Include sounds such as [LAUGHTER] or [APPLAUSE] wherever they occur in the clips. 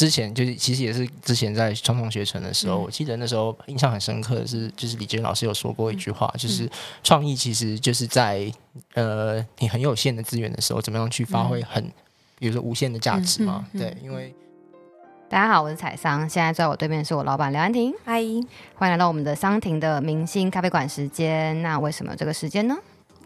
之前就是其实也是之前在传统学城的时候，嗯、我记得那时候印象很深刻的是，就是李杰老师有说过一句话，嗯、就是创意其实就是在呃你很有限的资源的时候，怎么样去发挥很、嗯、比如说无限的价值嘛？对，因为大家好，我是彩桑，现在坐在我对面是我老板刘安婷，嗨，欢迎来到我们的桑婷的明星咖啡馆时间。那为什么这个时间呢？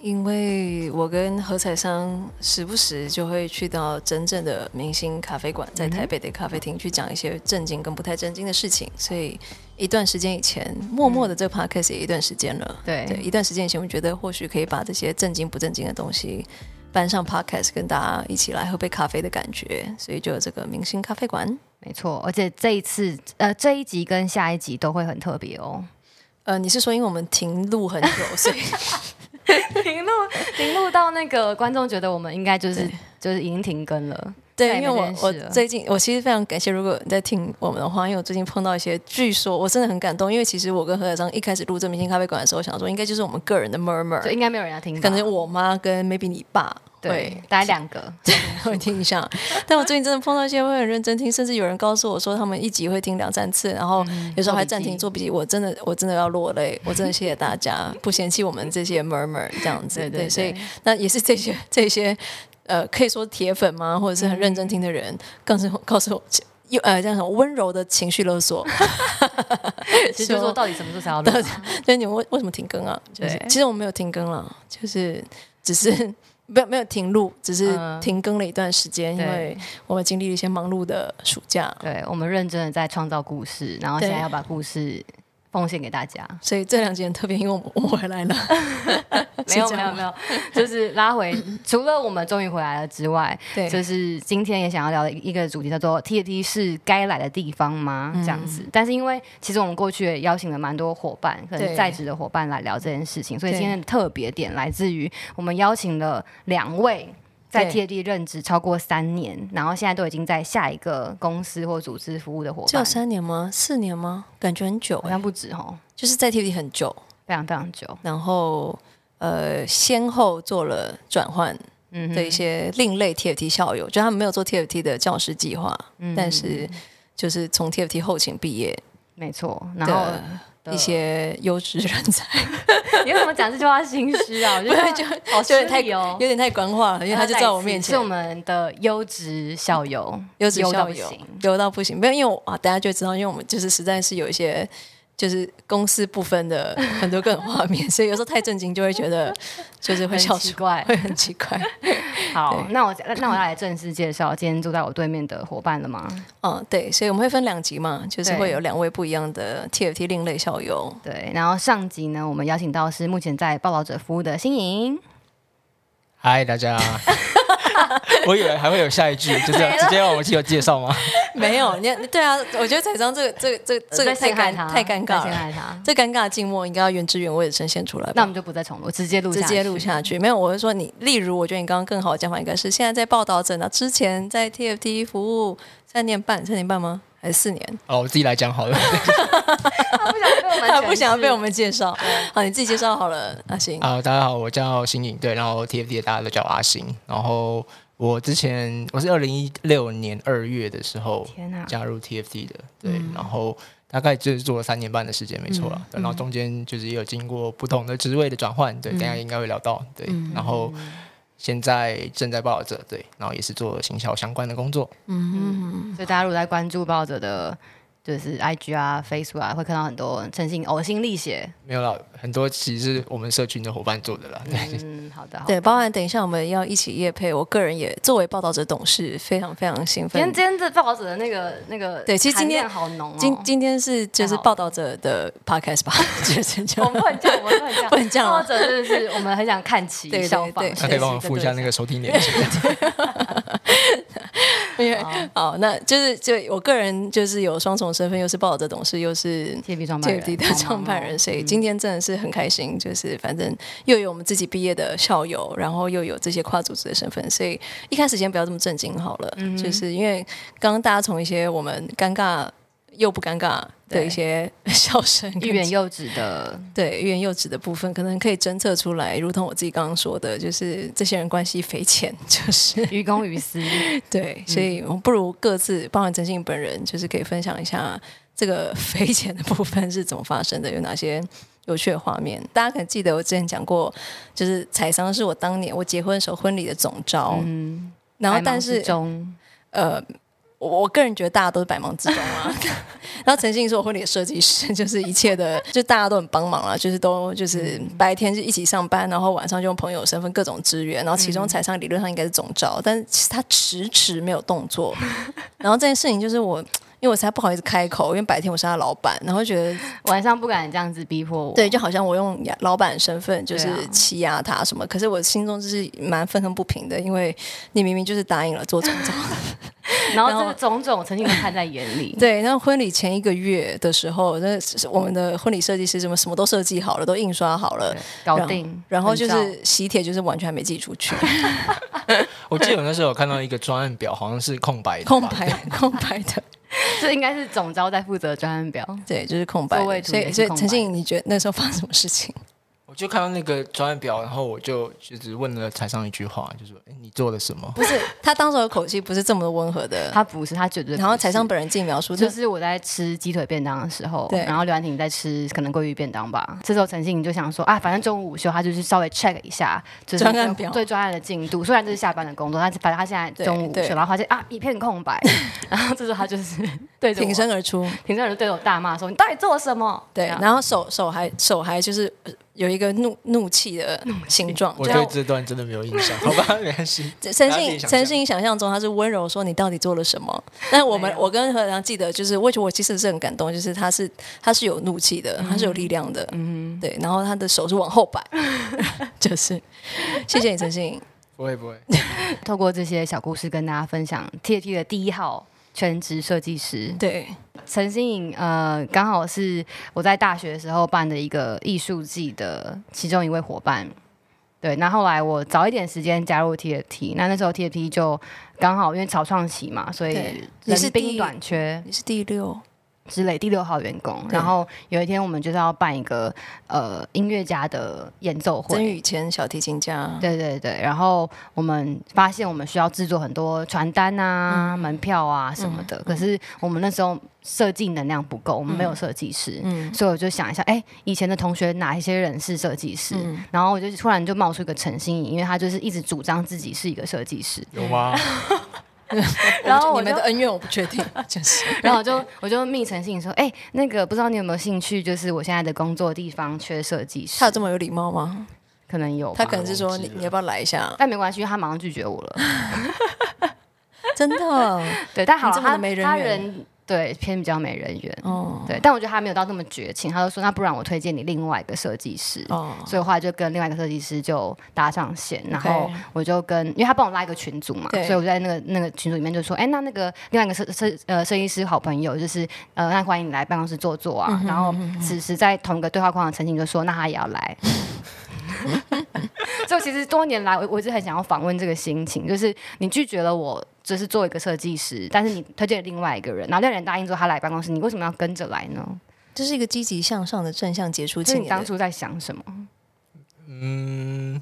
因为我跟何彩商时不时就会去到真正的明星咖啡馆，在台北的咖啡厅去讲一些正经跟不太正经的事情，所以一段时间以前，默默的这个 podcast 也一段时间了。对，对，一段时间以前，我觉得或许可以把这些正经不正经的东西搬上 podcast，跟大家一起来喝杯咖啡的感觉，所以就有这个明星咖啡馆。没错，而且这一次，呃，这一集跟下一集都会很特别哦。呃，你是说因为我们停录很久，所以？[LAUGHS] [LAUGHS] 停录，[LAUGHS] 停录到那个观众觉得我们应该就是就是已经停更了。对，因为我我最近我其实非常感谢，如果你在听我们的话，因为我最近碰到一些，据说我真的很感动，因为其实我跟何小章一开始录这明星咖啡馆的时候，我想说应该就是我们个人的 murmur，就应该没有人要听，可能我妈跟 maybe 你爸。对，大概两个 [LAUGHS] 会听一下。但我最近真的碰到一些会很认真听，甚至有人告诉我说他们一集会听两三次，然后有时候还暂停做笔记。我真的我真的要落泪，我真的谢谢大家不嫌弃我们这些 murmur 这样子。对，所以那也是这些这些呃，可以说铁粉吗？或者是很认真听的人，告诉告诉我，又呃这样什么温柔的情绪勒索。[LAUGHS] [LAUGHS] 其实就说到底什么时候才要录？对，你们为为什么停更啊？就是其实我们没有停更了，就是只是。没有没有停录，只是停更了一段时间，嗯、因为我们经历了一些忙碌的暑假。对，我们认真的在创造故事，然后现在要把故事奉献给大家。[LAUGHS] 所以这两集很特别，因为我们我们回来了。[LAUGHS] 没有没有没有，就是拉回，除了我们终于回来了之外，对，就是今天也想要聊的一个主题叫做 TAT 是该来的地方吗？这样子。但是因为其实我们过去也邀请了蛮多伙伴，可能在职的伙伴来聊这件事情，所以今天的特别点来自于我们邀请了两位在 TFT 任职超过三年，然后现在都已经在下一个公司或组织服务的伙伴。只有三年吗？四年吗？感觉很久，好像不止哦，就是在 TFT 很久，非常非常久，然后。呃，先后做了转换的一些另类 TFT 校友，嗯、就他们没有做 TFT 的教师计划，嗯、但是就是从 TFT 后勤毕业，没错，然后一些优质人才。[LAUGHS] 你为什么讲这句话心虚啊？[LAUGHS] 我觉得就好有点太有点太官话了，因为他就在我面前，是我们的优质校友，优质校友，优到不行，没有，因为我啊，大家就知道，因为我们就是实在是有一些。就是公私不分的 [LAUGHS] 很多个人画面，所以有时候太震惊就会觉得就是会笑奇怪，会很奇怪。[LAUGHS] 好，那我那我要来正式介绍今天坐在我对面的伙伴了吗？嗯，对，所以我们会分两集嘛，就是会有两位不一样的 TFT 另类校友。对，然后上集呢，我们邀请到是目前在报道者服务的新颖。嗨，大家！[LAUGHS] 我以为还会有下一句，[LAUGHS] 就这样直接让我们去有介绍吗？[LAUGHS] 没有，你对啊，我觉得彩妆这个、这个、这个、这个太尴太尴尬了，这尴尬的静默应该要原汁原味的呈现出来。那我们就不再重录，直接录，直接录下去。没有，我是说你，例如，我觉得你刚刚更好的讲法应该是，现在在报道者呢，之前在 TFT 服务三年半，三年半吗？还是四年？哦，我自己来讲好了。[LAUGHS] 他不想要被我们介绍，好，你自己介绍好了。阿星，好，大家好，我叫新颖，对，然后 TFT 大家都叫阿星。然后我之前我是二零一六年二月的时候加入 TFT 的，对，然后大概就是做了三年半的时间，没错了。然后中间就是也有经过不同的职位的转换，对，等下应该会聊到，对，然后。现在正在报道者，对，然后也是做行销相关的工作。嗯，所以大家如果在关注报道者的。就是 I G 啊，Facebook 啊，会看到很多诚心呕心沥血。没有啦，很多其实是我们社群的伙伴做的啦。嗯，[LAUGHS] 好的。对，包含等一下我们要一起夜配，我个人也作为报道者董事，非常非常兴奋。今天今天这报道者的那个那个，对，其实今天好浓哦。今今天是就是报道者的 Podcast 吧？[LAUGHS] 我们不能这样，我们不能这样，不能这样。[LAUGHS] 报道者就是我们很想看齐，对对对，他可以帮我附一下那个收听链接。因为好，那就是就我个人就是有双重身份，又是报道者董事，又是 TFT 的创办人，所以今天真的是很开心。就是反正又有我们自己毕业的校友，然后又有这些跨组织的身份，所以一开始先不要这么震惊好了。就是因为刚刚大家从一些我们尴尬。又不尴尬的一些 [LAUGHS] 笑声，欲言又止的，对欲言又止的部分，可能可以侦测出来。如同我自己刚刚说的，就是这些人关系匪浅，[LAUGHS] 就是于公于私。[LAUGHS] 对，所以我们不如各自，包含真信本人，就是可以分享一下这个匪浅的部分是怎么发生的，有哪些有趣的画面。大家可能记得我之前讲过，就是彩商是我当年我结婚的时候婚礼的总招，嗯，然后但是中呃。我我个人觉得大家都是百忙之中啊，[LAUGHS] 然后陈信是我婚礼的设计师，就是一切的，就大家都很帮忙啊，就是都就是白天就一起上班，然后晚上就用朋友身份各种支援，然后其中彩上理论上应该是总召，但是其实他迟迟没有动作，[LAUGHS] 然后这件事情就是我。因为我才不好意思开口，因为白天我是他老板，然后觉得 [LAUGHS] 晚上不敢这样子逼迫我。对，就好像我用老板的身份就是欺压他什么，啊、可是我心中就是蛮愤恨不平的，因为你明明就是答应了做总召，[LAUGHS] 然后这个种种曾经都看在眼里。[LAUGHS] 对，然后婚礼前一个月的时候，那我们的婚礼设计师什么什么都设计好了，都印刷好了，搞定然。然后就是喜帖就是完全还没寄出去。[LAUGHS] 我记得我那时候有看到一个专案表，好像是空白的，空白空白的。这应该是总招在负责专案表，对，就是空白。所以，所以陈信，你觉得那时候发生什么事情？就看到那个专案表，然后我就就只问了彩裳一句话，就说：“哎，你做了什么？”不是他当时的口气不是这么的温和的，他不是，他觉得。然后彩裳本人自己描述，就是我在吃鸡腿便当的时候，对，然后刘安婷在吃可能鲑鱼便当吧。这时候陈信就想说：“啊，反正中午午休，他就是稍微 check 一下，就是专案表对专案的进度。虽然这是下班的工作，但是反正他现在中午午休，然后发现啊一片空白，[LAUGHS] 然后这时候他就是对着挺身而出，挺身而出对着我大骂说：‘你到底做了什么？’对，然后手手还手还就是。”有一个怒怒气的形状，我对这段真的没有印象，好吧，[LAUGHS] 没关系。陈信陈信想象中他是温柔说，你到底做了什么？但我们我跟何良记得就是，我觉得我其实是很感动，就是他是他是有怒气的，他是有力量的，嗯，对。然后他的手是往后摆，[LAUGHS] 就是谢谢你，陈信。不会不会，[LAUGHS] 透过这些小故事跟大家分享 TFT 的第一号全职设计师，对。陈新颖，呃，刚好是我在大学的时候办的一个艺术季的其中一位伙伴，对。那后来我早一点时间加入 TFT，那那时候 TFT 就刚好因为草创期嘛，所以人兵短缺，你是第六。之类第六号员工，然后有一天我们就是要办一个呃音乐家的演奏会，曾宇谦小提琴家，对对对，然后我们发现我们需要制作很多传单啊、嗯、门票啊什么的，嗯、可是我们那时候设计能量不够，我们没有设计师，嗯、所以我就想一下，哎，以前的同学哪一些人是设计师？嗯、然后我就突然就冒出一个陈心怡，因为他就是一直主张自己是一个设计师，有吗？[LAUGHS] [LAUGHS] 然后我们的恩怨我不确定，[LAUGHS] 就是。然后我就我就密诚信说，哎，那个不知道你有没有兴趣，就是我现在的工作地方缺设计师。他有这么有礼貌吗？可能有，他可能是说你你要不要来一下？但没关系，因为他马上拒绝我了。[LAUGHS] 真的？对，但好了，他他人。对，偏比较美人缘。哦，对，但我觉得他没有到那么绝情。他就说：“那不然我推荐你另外一个设计师。”哦，所以后来就跟另外一个设计师就搭上线，然后我就跟，因为他帮我拉一个群组嘛，所以我就在那个那个群组里面就说：“哎，那那个另外一个设设呃设计师好朋友，就是呃，那欢迎你来办公室坐坐啊。”然后此时在同一个对话框的陈景就说：“那他也要来。” [LAUGHS] 就其实多年来，我我一直很想要访问这个心情，就是你拒绝了我，就是做一个设计师，但是你推荐另外一个人，然后那个人答应之后他来办公室，你为什么要跟着来呢？这是一个积极向上的正向结束青年。你当初在想什么？嗯。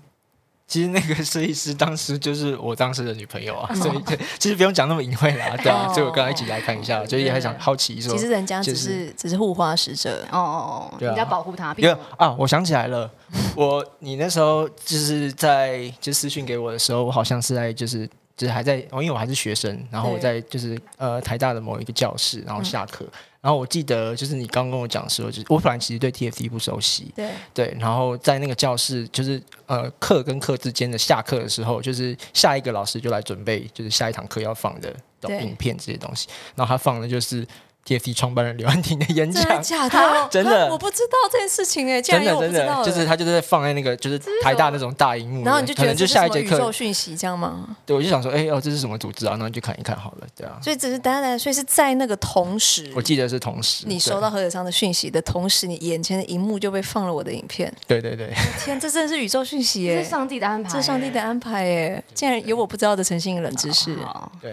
其实那个设计师当时就是我当时的女朋友啊，所以，其实不用讲那么隐晦啦，对啊，所以我刚刚一起来看一下，就也很想好奇说，其实人家只是只是护花使者。哦哦哦，你要保护他。因为啊，我想起来了，我你那时候就是在就私讯给我的时候，我好像是在就是就是还在，因为我还是学生，然后我在就是呃台大的某一个教室，然后下课。然后我记得，就是你刚跟我讲说，就是我本来其实对 TFT 不熟悉，对对。然后在那个教室，就是呃课跟课之间的下课的时候，就是下一个老师就来准备，就是下一堂课要放的影片这些东西。然后他放的就是。TFT 创办人刘安婷的演讲，真的假的？真的，我不知道这件事情哎，真的真的，就是他就是在放在那个就是台大那种大荧幕，然后你就觉得就下一节课宇宙讯息这样吗？对，我就想说，哎哦，这是什么组织啊？然后就看一看好了，对啊。所以只是单单，所以是在那个同时，我记得是同时，你收到何者昌的讯息的同时，你眼前的荧幕就被放了我的影片。对对对，天，这真的是宇宙讯息耶！是上帝的安排，这是上帝的安排耶！竟然有我不知道的诚信冷知识。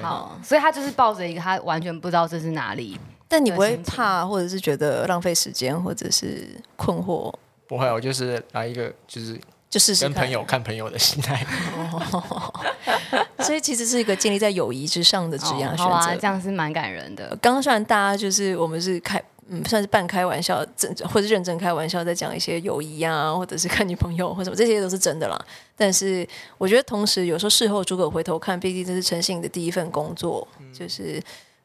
好，所以他就是抱着一个他完全不知道这是哪里。但你不会怕，或者是觉得浪费时间，或者是困惑？不会，我就是来一个，就是就是跟朋友看朋友的心态。所以其实是一个建立在友谊之上的职业选择。这样是蛮感人的。刚刚虽然大家就是我们是开。嗯，算是半开玩笑，真或者认真开玩笑，在讲一些友谊啊，或者是看女朋友或什么，这些都是真的啦。但是我觉得，同时有时候事后诸葛回头看，毕竟这是诚信的第一份工作，嗯、就是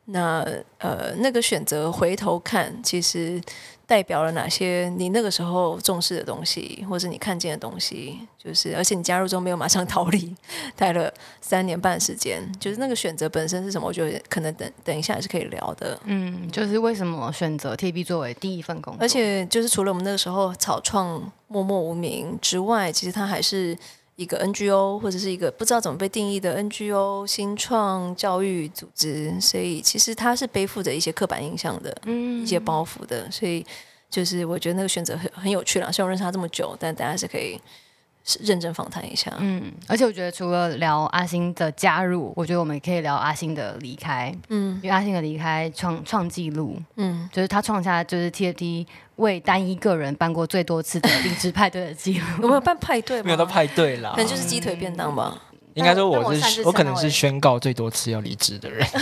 那呃那个选择回头看，其实。代表了哪些你那个时候重视的东西，或是你看见的东西？就是，而且你加入之后没有马上逃离，待了三年半时间，就是那个选择本身是什么？我觉得可能等等一下也是可以聊的。嗯，就是为什么选择 TFT 作为第一份工作？而且就是除了我们那个时候草创默默无名之外，其实它还是一个 NGO 或者是一个不知道怎么被定义的 NGO 新创教育组织，所以其实它是背负着一些刻板印象的，嗯，一些包袱的，所以就是我觉得那个选择很很有趣啦。虽然我认识他这么久，但大家是可以。认真访谈一下，嗯，而且我觉得除了聊阿星的加入，我觉得我们也可以聊阿星的离开，嗯，因为阿星的离开创创纪录，嗯，就是他创下就是 TFT 为单一个人办过最多次的离职派对的记录。[LAUGHS] 有没有办派对吗？没有到派对啦，可能就是鸡腿便当吧。嗯、应该说我是我，我可能是宣告最多次要离职的人。[LAUGHS]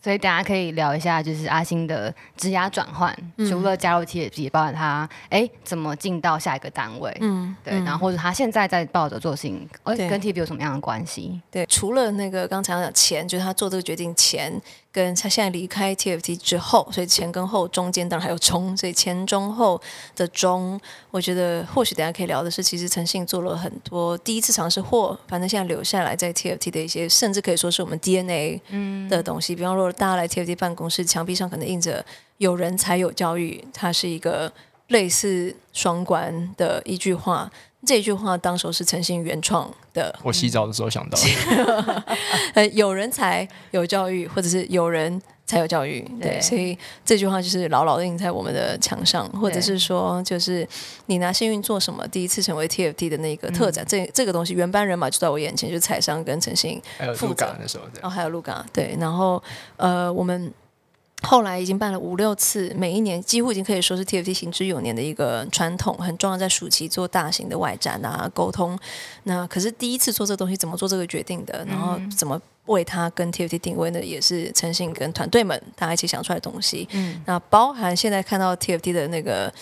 所以大家可以聊一下，就是阿星的职涯转换，嗯、除了加入 TFT，也包含他哎怎么进到下一个单位，嗯，对，然后或者他现在在抱着做事情，哎对跟 TFT 有什么样的关系？对，除了那个刚才讲钱，就是他做这个决定前。跟他现在离开 TFT 之后，所以前跟后中间当然还有中，所以前中后的中，我觉得或许等下可以聊的是，其实诚信做了很多第一次尝试或反正现在留下来在 TFT 的一些，甚至可以说是我们 DNA 的东西。嗯、比方说，大家来 TFT 办公室，墙壁上可能印着“有人才有教育”，它是一个类似双关的一句话。这句话当时候是诚信原创的。我洗澡的时候想到的。[LAUGHS] 呃，有人才有教育，或者是有人才有教育，对，对，所以这句话就是牢牢的印在我们的墙上，或者是说，就是你拿幸运做什么？第一次成为 TFT 的那个特展，这这个东西原班人马就在我眼前，就是彩商跟诚信，还有鹿港的时候，然后还有鹿港，对，然后呃，我们。后来已经办了五六次，每一年几乎已经可以说是 TFT 行之有年的一个传统，很重要，在暑期做大型的外展啊，沟通。那可是第一次做这个东西，怎么做这个决定的？然后怎么为它跟 TFT 定位呢？也是诚信跟团队们大家一起想出来的东西。嗯，那包含现在看到 TFT 的那个。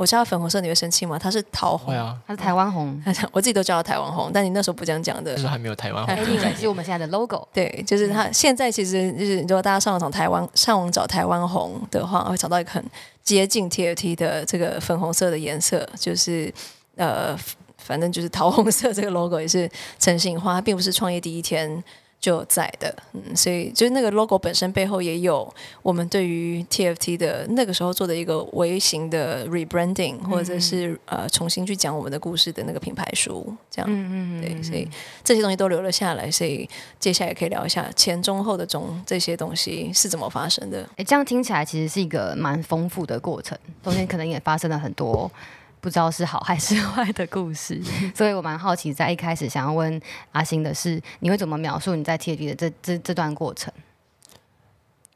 我叫他粉红色，你会生气吗？它是桃红，啊、他是台湾红，[LAUGHS] 我自己都叫他台湾红。但你那时候不这样讲的，就 [LAUGHS] 是还没有台湾红。哎，是我们现在的 logo。[LAUGHS] 对，就是他现在其实就是，如果大家上网找台湾，上网找台湾红的话，会找到一个很接近 TFT 的这个粉红色的颜色，就是呃，反正就是桃红色这个 logo 也是诚信话，它并不是创业第一天。就在的，嗯，所以就是那个 logo 本身背后也有我们对于 TFT 的那个时候做的一个微型的 rebranding，嗯、或者是呃重新去讲我们的故事的那个品牌书，这样，嗯嗯对，所以这些东西都留了下来，所以接下来也可以聊一下前中后的中这些东西是怎么发生的。哎，这样听起来其实是一个蛮丰富的过程，中间可能也发生了很多。不知道是好还是坏的故事，[LAUGHS] 所以我蛮好奇，在一开始想要问阿星的是，你会怎么描述你在 TFT 的这这这段过程？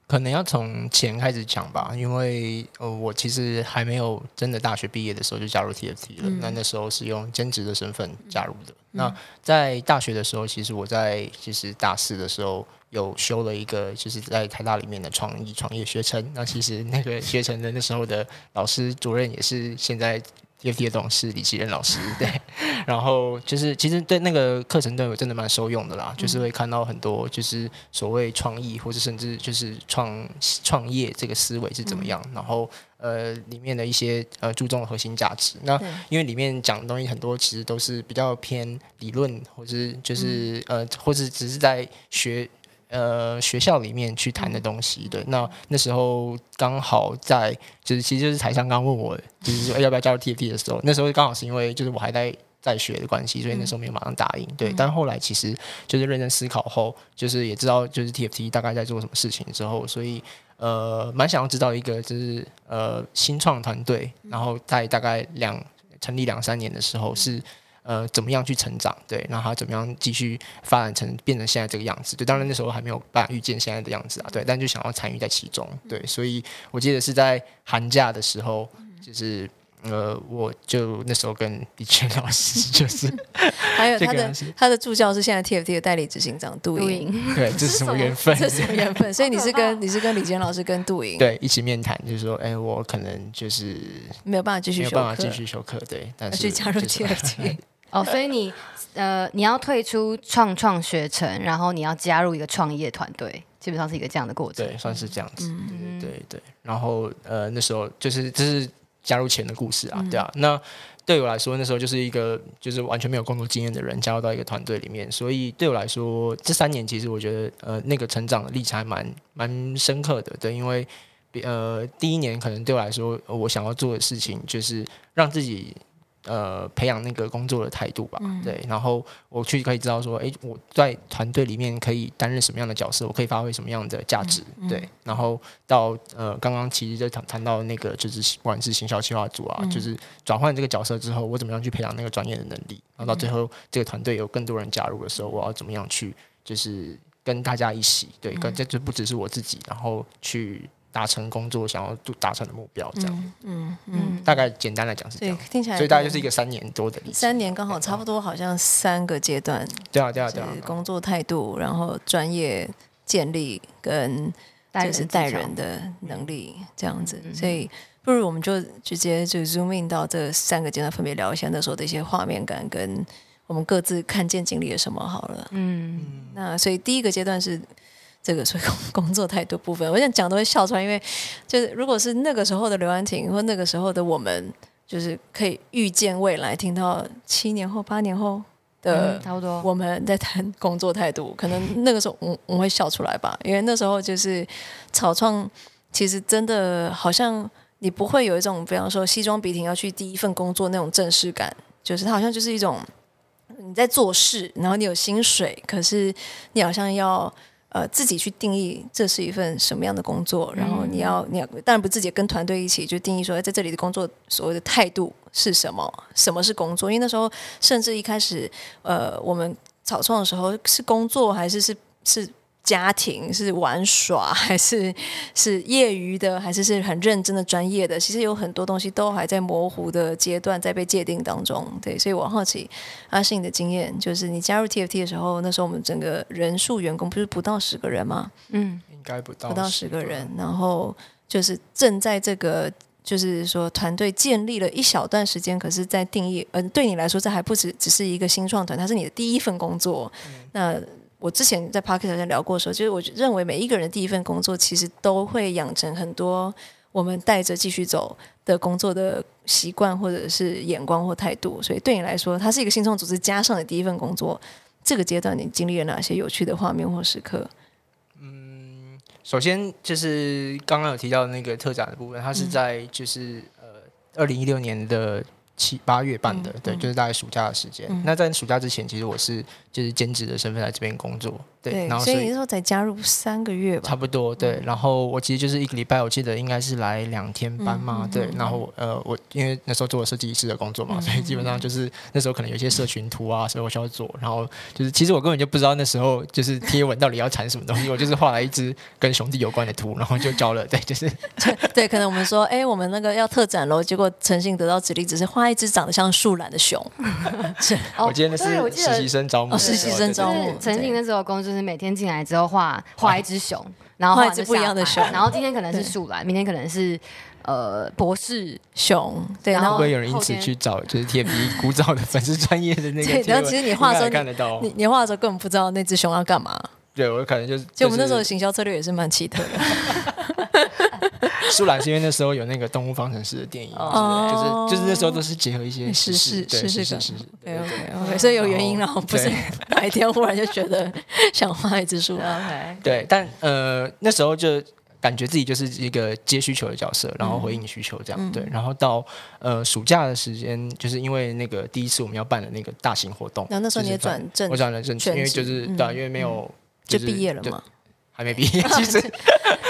可能要从前开始讲吧，因为呃，我其实还没有真的大学毕业的时候就加入 TFT 了，嗯、那那时候是用兼职的身份加入的。嗯、那在大学的时候，其实我在其实大四的时候有修了一个，就是在台大里面的创意创业学程。那其实那个学程的那时候的老师主任也是现在。TFT 的董事李奇仁老师，对，然后就是其实对那个课程对我真的蛮受用的啦，嗯、就是会看到很多就是所谓创意或者甚至就是创创业这个思维是怎么样，嗯、然后呃里面的一些呃注重核心价值，那因为里面讲的东西很多其实都是比较偏理论，或者就是、嗯、呃或者只是在学。呃，学校里面去谈的东西，对，那那时候刚好在，就是其实就是台上刚问我，就是说要不要加入 TFT 的时候，那时候刚好是因为就是我还在在学的关系，所以那时候没有马上答应，对，但后来其实就是认真思考后，就是也知道就是 TFT 大概在做什么事情之后，所以呃，蛮想要知道一个就是呃新创团队，然后在大概两成立两三年的时候是。呃怎么样去成长，对，然后他怎么样继续发展成变成现在这个样子，对，当然那时候还没有办法预见现在的样子啊，对，但就想要参与在其中，对，所以我记得是在寒假的时候，就是。呃，我就那时候跟李娟老师就是，[LAUGHS] 还有 [LAUGHS] 他的他的助教是现在 TFT 的代理执行长杜莹，[LAUGHS] 对，这是什么缘分？这是什么缘分？所以你是跟你是跟李娟老师跟杜莹对一起面谈，就是说，哎，我可能就是没有办法继续没有办法继续修课，对，但是去加入 TFT 哦，所以你呃你要退出创创学程，然后你要加入一个创业团队，基本上是一个这样的过程，对，算是这样子，嗯、对对对，然后呃那时候就是这是。加入前的故事啊，对啊，那对我来说，那时候就是一个就是完全没有工作经验的人加入到一个团队里面，所以对我来说，这三年其实我觉得呃那个成长的历程还蛮蛮深刻的，对，因为呃第一年可能对我来说，我想要做的事情就是让自己。呃，培养那个工作的态度吧，嗯、对，然后我去可以知道说，哎，我在团队里面可以担任什么样的角色，我可以发挥什么样的价值，对，然后到呃，刚刚其实就谈谈到那个，就是不管是行销企划组啊，嗯、就是转换这个角色之后，我怎么样去培养那个专业的能力，然后到最后这个团队有更多人加入的时候，我要怎么样去，就是跟大家一起，对，跟这就不只是我自己，然后去。达成工作想要达成的目标，这样，嗯嗯，嗯。大概简单来讲是这样，听起来，所以大概就是一个三年多的三年刚好差不多，好像三个阶段，对啊对啊对啊，工作态度，然后专业建立跟就是带人的能力这样子，所以不如我们就直接就 zoom in 到这三个阶段，分别聊一下那时候的一些画面感，跟我们各自看见经历了什么好了，嗯，那所以第一个阶段是。这个所以工作态度部分，我想讲都会笑出来，因为就是如果是那个时候的刘安婷，或那个时候的我们，就是可以预见未来，听到七年后、八年后的差不多我们在谈工作态度，可能那个时候我我会笑出来吧，因为那时候就是草创，其实真的好像你不会有一种，比方说西装笔挺要去第一份工作那种正式感，就是它好像就是一种你在做事，然后你有薪水，可是你好像要。呃，自己去定义这是一份什么样的工作，然后你要，你要当然不自己跟团队一起就定义说，在这里的工作所谓的态度是什么？什么是工作？因为那时候甚至一开始，呃，我们草创的时候是工作还是是是？家庭是玩耍还是是业余的，还是是很认真的专业的？其实有很多东西都还在模糊的阶段，在被界定当中。对，所以我好奇阿信的经验，就是你加入 TFT 的时候，那时候我们整个人数员工不是不到十个人吗？嗯，应该不到不到十个人。然后就是正在这个，就是说团队建立了一小段时间，可是，在定义，嗯、呃，对你来说，这还不只只是一个新创团，它是你的第一份工作。嗯、那我之前在 Podcast 上聊过的时候，就是我认为每一个人第一份工作其实都会养成很多我们带着继续走的工作的习惯，或者是眼光或态度。所以对你来说，它是一个新创组织加上你第一份工作，这个阶段你经历了哪些有趣的画面或时刻？嗯，首先就是刚刚有提到的那个特展的部分，它是在就是、嗯、呃二零一六年的七八月办的，嗯、对，就是大概暑假的时间。嗯、那在暑假之前，其实我是。就是兼职的身份来这边工作，对，对然后所以你那时候才加入三个月吧，差不多，对。嗯、然后我其实就是一个礼拜，我记得应该是来两天班嘛，嗯、对。然后呃，我因为那时候做了设计师的工作嘛，嗯、所以基本上就是那时候可能有些社群图啊，所以我需要做。然后就是其实我根本就不知道那时候就是贴文到底要产什么东西，我就是画了一只跟兄弟有关的图，然后就交了，对，就是 [LAUGHS] 对。可能我们说，哎，我们那个要特展喽，结果诚信得到指令，只是画一只长得像树懒的熊。[LAUGHS] [LAUGHS] 是，我今天的是实习生招募，实习生招募。曾经那时候工作就是每天进来之后画画一只熊，然后画一只不一样的熊，然后今天可能是树懒，明天可能是呃博士熊，对，然后会有人因此去找就是 TFT 古早的粉丝专业的那个，然后其实你画的时候看得到，你你画的时候根本不知道那只熊要干嘛，对我可能就是，就我们那时候的行销策略也是蛮奇特的。[LAUGHS] 树懒是因为那时候有那个动物方程式的电影，就是就是那时候都是结合一些时事，对，时事，时事，OK，OK，所以有原因了，不是哪一 [LAUGHS] 天忽然就觉得想画一只树懒，对，但呃那时候就感觉自己就是一个接需求的角色，然后回应需求这样，对，然后到呃暑假的时间，就是因为那个第一次我们要办的那个大型活动，然后那时候你也转正，我转了正职，因为就是对，因为没有就毕业了嘛。还没毕业，其实。[LAUGHS]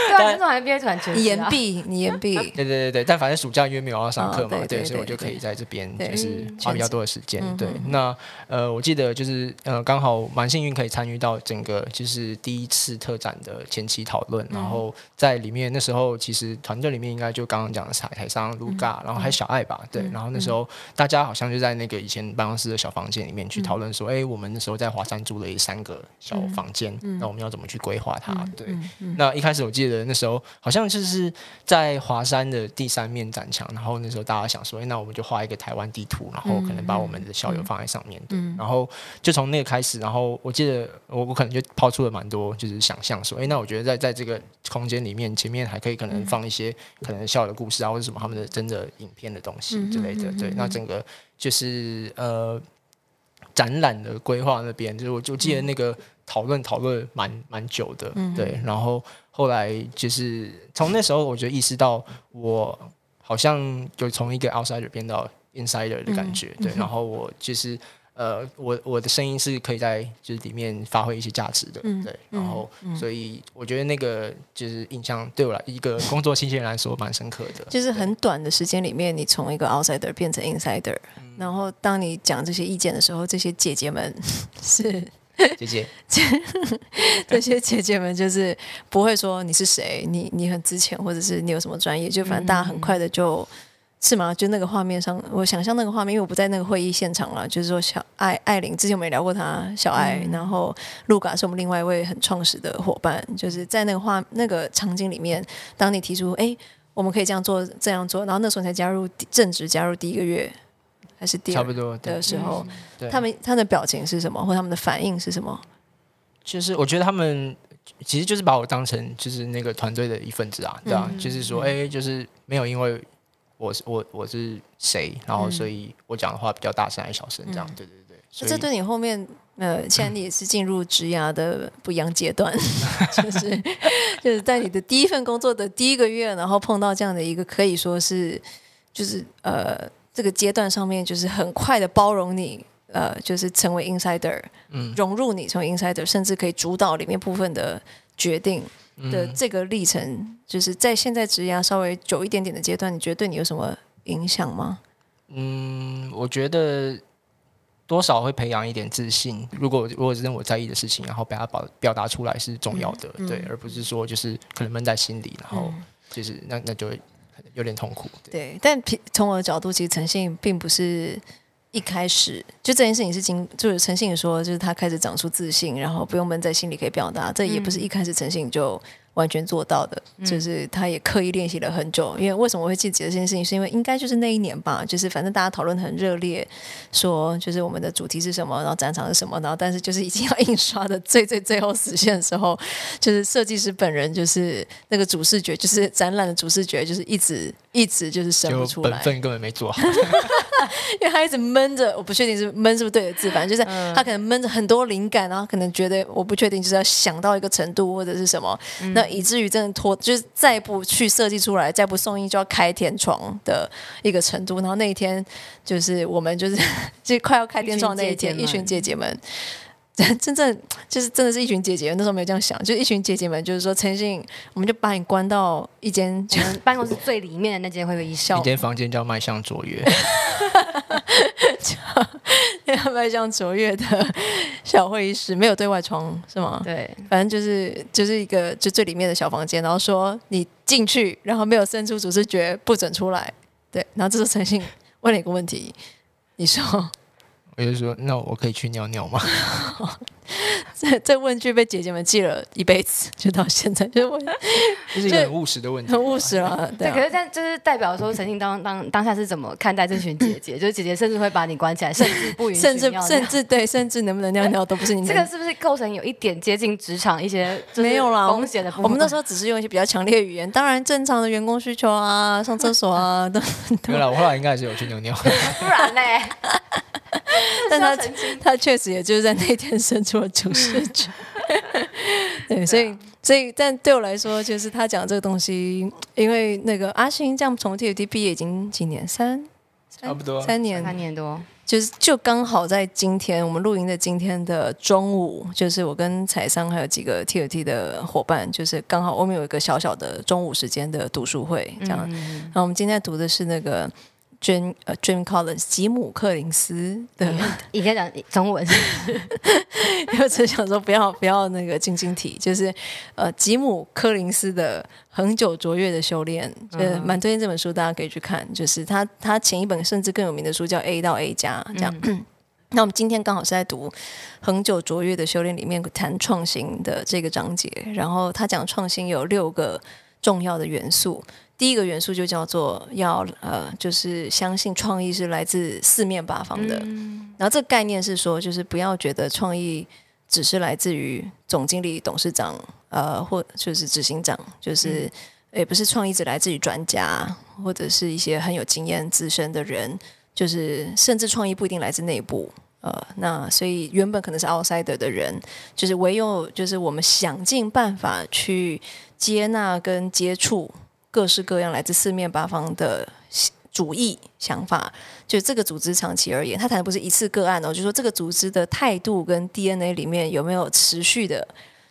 对啊，那时候还没毕业团全你延毕，你延毕。[LAUGHS] 对对对对，但反正暑假因为没有要上课嘛，对，所以我就可以在这边就是花比较多的时间。对，那呃，我记得就是呃，刚好蛮幸运可以参与到整个就是第一次特展的前期讨论，然后在里面那时候其实团队里面应该就刚刚讲的台台上卢嘎，然后还有小爱吧，对，然后那时候大家好像就在那个以前办公室的小房间里面去讨论说，哎，我们那时候在华山住了一三个小房间，那我们要怎么去规划它？对，那一开始我记得那时候好像就是在华山的第三面展墙，然后那时候大家想说，哎，那我们就画一个台湾地图，然后可能把我们的校友放在上面，对，然后就从那个开始，然后我记得我我可能就抛出了蛮多就是想象说，哎，那我觉得在在这个空间里面，前面还可以可能放一些可能校友的故事啊，或者什么他们的真的影片的东西之类的，对，那整个就是呃展览的规划那边，就是我就记得那个。讨论讨论蛮蛮久的，嗯、对，然后后来就是从那时候，我就意识到我好像就从一个 outsider 变到 insider 的感觉，嗯、对，然后我就是呃，我我的声音是可以在就是里面发挥一些价值的，嗯、对，然后、嗯、所以我觉得那个就是印象对我来一个工作新鲜人来说蛮深刻的，就是很短的时间里面，你从一个 outsider 变成 insider，、嗯、然后当你讲这些意见的时候，这些姐姐们 [LAUGHS] 是。[LAUGHS] 姐姐，[LAUGHS] 这些姐姐们就是不会说你是谁，你你很值钱，或者是你有什么专业，就反正大家很快的就，嗯、是吗？就那个画面上，我想象那个画面，因为我不在那个会议现场了。就是说，小艾艾琳之前我们也聊过她，小艾，嗯、然后陆嘎是我们另外一位很创始的伙伴，就是在那个画那个场景里面，当你提出哎，我们可以这样做这样做，然后那时候才加入正职，加入第一个月。还是第二的时候，他们他的表情是什么，或他们的反应是什么？就是我觉得他们其实就是把我当成就是那个团队的一份子啊，对啊，就是说，哎，就是没有因为我是我我是谁，然后所以我讲的话比较大声还是小声这样，对对对。那这对你后面呃，现在你也是进入职涯的不一样阶段，[LAUGHS] 就是就是在你的第一份工作的第一个月，然后碰到这样的一个可以说是就是呃。这个阶段上面就是很快的包容你，呃，就是成为 insider，嗯，融入你成为 insider，甚至可以主导里面部分的决定的这个历程，嗯、就是在现在职涯稍微久一点点的阶段，你觉得对你有什么影响吗？嗯，我觉得多少会培养一点自信。如果如果是我在意的事情，然后把它表表达出来是重要的，嗯嗯、对，而不是说就是可能闷在心里，然后就是那那就会。有点痛苦，对，对，但从我的角度，其实诚信并不是一开始就这件事情是经，就是诚信说，就是他开始长出自信，然后不用闷在心里可以表达，这也不是一开始诚信就。完全做到的，就是他也刻意练习了很久。因为为什么我会记得这件事情，是因为应该就是那一年吧，就是反正大家讨论很热烈，说就是我们的主题是什么，然后展场是什么，然后但是就是已经要印刷的最最最后实现的时候，[LAUGHS] 就是设计师本人就是那个主视觉，就是展览的主视觉，就是一直一直就是生不出来，本分根本没做好，[LAUGHS] 因为他一直闷着，我不确定是闷是不是对的字，反正就是他可能闷着很多灵感，然后可能觉得我不确定，就是要想到一个程度或者是什么，那。以至于真的拖，就是再不去设计出来，再不送医就要开天窗的一个程度。然后那一天，就是我们就是 [LAUGHS] 就快要开天窗那一天，一群姐姐们，[LAUGHS] 真正就是真的是一群姐姐。那时候没有这样想，就是一群姐姐们，就是说诚信，我们就把你关到一间办公室最里面的那间会议室，一间房间叫迈向卓越。要迈向卓越的 [LAUGHS] 小会议室，没有对外窗是吗？对，反正就是就是一个就最里面的小房间，然后说你进去，然后没有伸出主视觉不准出来。对，然后这时候诚信问了一个问题，你说。我就说，那我可以去尿尿吗？[LAUGHS] [LAUGHS] 这这问句被姐姐们记了一辈子，就到现在就问，[LAUGHS] 这是一个很务实的问题，很务实了。对，可是但就是代表说，曾经当当当下是怎么看待这群姐姐？就是姐姐甚至会把你关起来，甚至不允许，甚至甚至对，甚至能不能尿尿都不是你。这个是不是构成有一点接近职场一些没有啦风险的？我们那时候只是用一些比较强烈的语言，当然正常的员工需求啊，上厕所啊都。对了，我后来应该还是有去尿尿，[LAUGHS] 不然嘞。但他他确实也就是在那天生出了主视觉，[LAUGHS] 对，所以所以但对我来说，就是他讲这个东西，因为那个阿星这样从 TFT 毕业已经几年，三？差不多。三年。三年多，就是就刚好在今天我们录音的今天的中午，就是我跟彩桑还有几个 TFT 的伙伴，就是刚好我们有一个小小的中午时间的读书会，这样。嗯嗯，然后我们今天读的是那个。Jim 呃，Jim Collins 吉姆克林斯的，应该讲中文，[LAUGHS] 我只想说不要不要那个晶晶体，就是呃吉姆克林斯的恒久卓越的修炼，呃蛮推荐这本书，大家可以去看。就是他他前一本甚至更有名的书叫 A 到 A 加这样。嗯、[CLEARS THROAT] 那我们今天刚好是在读恒久卓越的修炼里面谈创新的这个章节，然后他讲创新有六个重要的元素。第一个元素就叫做要呃，就是相信创意是来自四面八方的。嗯、然后这个概念是说，就是不要觉得创意只是来自于总经理、董事长，呃，或就是执行长，就是、嗯、也不是创意只来自于专家或者是一些很有经验资深的人，就是甚至创意不一定来自内部。呃，那所以原本可能是 outsider 的人，就是唯有就是我们想尽办法去接纳跟接触。各式各样来自四面八方的主意想法，就这个组织长期而言，他谈的不是一次个案哦，就是说这个组织的态度跟 DNA 里面有没有持续的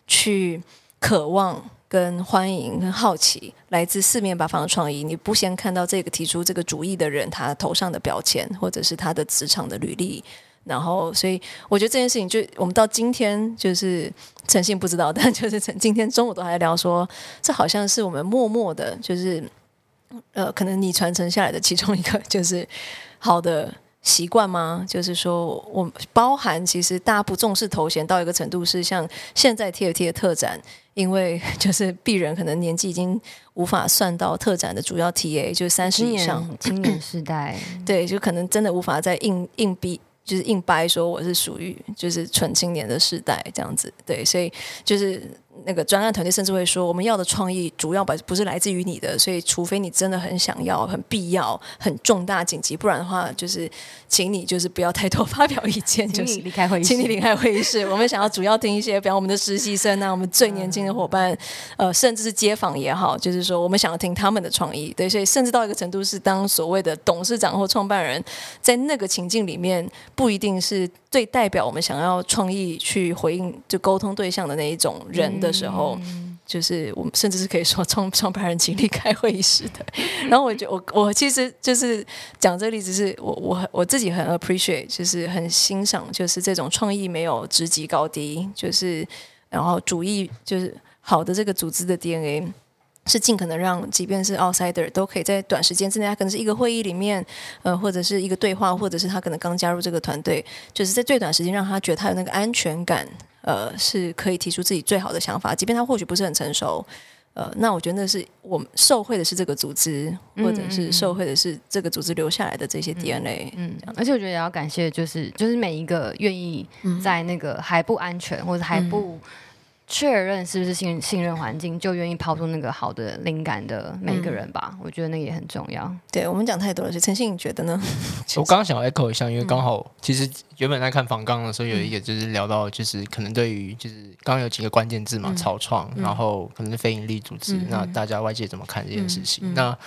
去渴望、跟欢迎、跟好奇来自四面八方的创意。你不先看到这个提出这个主意的人他头上的标签，或者是他的职场的履历。然后，所以我觉得这件事情，就我们到今天就是诚信不知道，但就是今天中午都还在聊说，这好像是我们默默的，就是呃，可能你传承下来的其中一个就是好的习惯吗？就是说我包含其实大家不重视头衔到一个程度，是像现在 TFT 的特展，因为就是鄙人可能年纪已经无法算到特展的主要 TA，就是三十以上青年时代，对，就可能真的无法再硬硬逼。就是硬掰说我是属于就是纯青年的时代这样子，对，所以就是。那个专案团队甚至会说，我们要的创意主要不不是来自于你的，所以除非你真的很想要、很必要、很重大紧急，不然的话，就是请你就是不要太多发表意见，[LAUGHS] 就是离开会议室，请你离开会议室。我们想要主要听一些，比方我们的实习生啊，我们最年轻的伙伴，呃，甚至是街坊也好，就是说我们想要听他们的创意。对，所以甚至到一个程度是，当所谓的董事长或创办人在那个情境里面，不一定是最代表我们想要创意去回应就沟通对象的那一种人的时候，嗯、就是我们甚至是可以说创 [LAUGHS] 创办人请离开会议室的。然后我觉我我其实就是讲这个例子是，是我我我自己很 appreciate，就是很欣赏，就是这种创意没有职级高低，就是然后主义就是好的这个组织的 DNA。是尽可能让，即便是 outsider 都可以在短时间之内，他可能是一个会议里面，呃，或者是一个对话，或者是他可能刚加入这个团队，就是在最短时间让他觉得他有那个安全感，呃，是可以提出自己最好的想法，即便他或许不是很成熟，呃，那我觉得那是我们受惠的是这个组织，或者是受惠的是这个组织留下来的这些 DNA，嗯，嗯，而且我觉得也要感谢，就是就是每一个愿意在那个还不安全或者还不。确认是不是信信任环境，就愿意抛出那个好的灵感的每个人吧。嗯、我觉得那个也很重要。对我们讲太多了，是诚信，你觉得呢？[LAUGHS] 我刚刚想要 echo 一下，因为刚好其实原本在看房纲的时候，有一个就是聊到，就是可能对于就是刚刚有几个关键字嘛，草创，嗯、然后可能是非营利组织，嗯、那大家外界怎么看这件事情？嗯嗯、那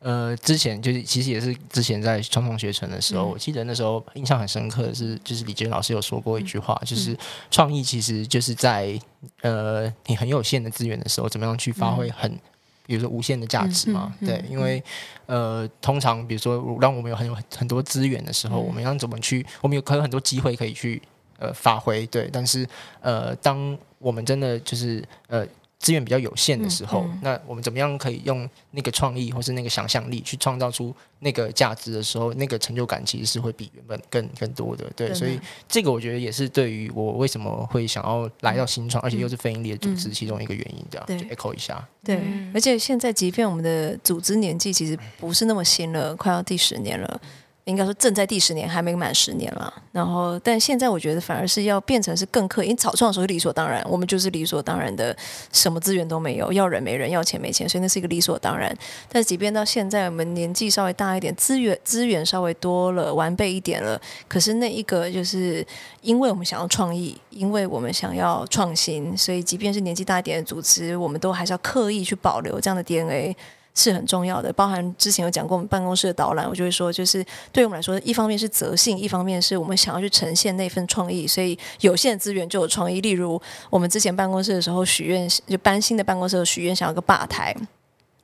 呃，之前就是其实也是之前在创创学程的时候，嗯、我记得那时候印象很深刻的是，就是李娟老师有说过一句话，嗯、就是创意其实就是在呃你很有限的资源的时候，怎么样去发挥很，嗯、比如说无限的价值嘛？嗯嗯嗯、对，因为呃通常比如说让我们有很有很多资源的时候，嗯、我们要怎么去？我们有可能很多机会可以去呃发挥，对，但是呃当我们真的就是呃。资源比较有限的时候，嗯嗯、那我们怎么样可以用那个创意或是那个想象力去创造出那个价值的时候，那个成就感其实是会比原本更更多的。对，所以这个我觉得也是对于我为什么会想要来到新创，嗯、而且又是非营利的组织其中一个原因。这样，对，echo 一下。对，而且现在即便我们的组织年纪其实不是那么新了，快要第十年了。应该说正在第十年，还没满十年了。然后，但现在我觉得反而是要变成是更刻意。因为草创的时候理所当然，我们就是理所当然的，什么资源都没有，要人没人，要钱没钱，所以那是一个理所当然。但即便到现在，我们年纪稍微大一点，资源资源稍微多了，完备一点了，可是那一个就是因为我们想要创意，因为我们想要创新，所以即便是年纪大一点的组织，我们都还是要刻意去保留这样的 DNA。是很重要的。包含之前有讲过，我们办公室的导览，我就会说，就是对我们来说，一方面是责性，一方面是我们想要去呈现那份创意。所以有限资源就有创意。例如我们之前办公室的时候许愿，就搬新的办公室许愿，想要个吧台。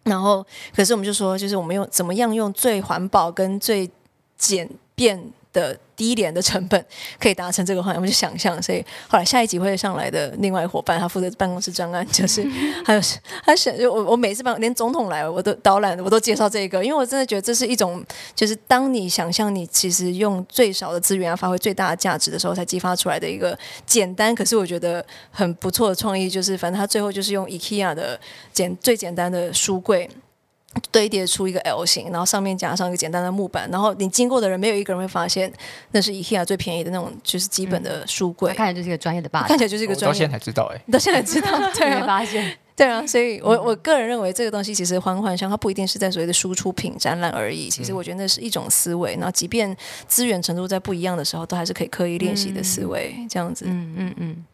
然后，可是我们就说，就是我们用怎么样用最环保跟最简便的。低廉的成本可以达成这个话，我们就想象。所以后来下一集会上来的另外一伙伴，他负责办公室专案，就是 [LAUGHS] 还有他想就我我每次办连总统来我都导览，我都介绍这个，因为我真的觉得这是一种，就是当你想象你其实用最少的资源要发挥最大的价值的时候，才激发出来的一个简单，可是我觉得很不错的创意，就是反正他最后就是用 IKEA 的简最简单的书柜。堆叠出一个 L 型，然后上面加上一个简单的木板，然后你经过的人没有一个人会发现那是 IKEA 最便宜的那种，就是基本的书柜。看起来就是一个专业的吧，看起来就是一个专业。到现在才知道哎，你到现在才知道，对啊，没发现，对啊，所以我我个人认为这个东西其实环环相，它不一定是在所谓的输出品展览而已。其实我觉得那是一种思维，然后即便资源程度在不一样的时候，都还是可以刻意练习的思维，嗯、这样子。嗯嗯嗯。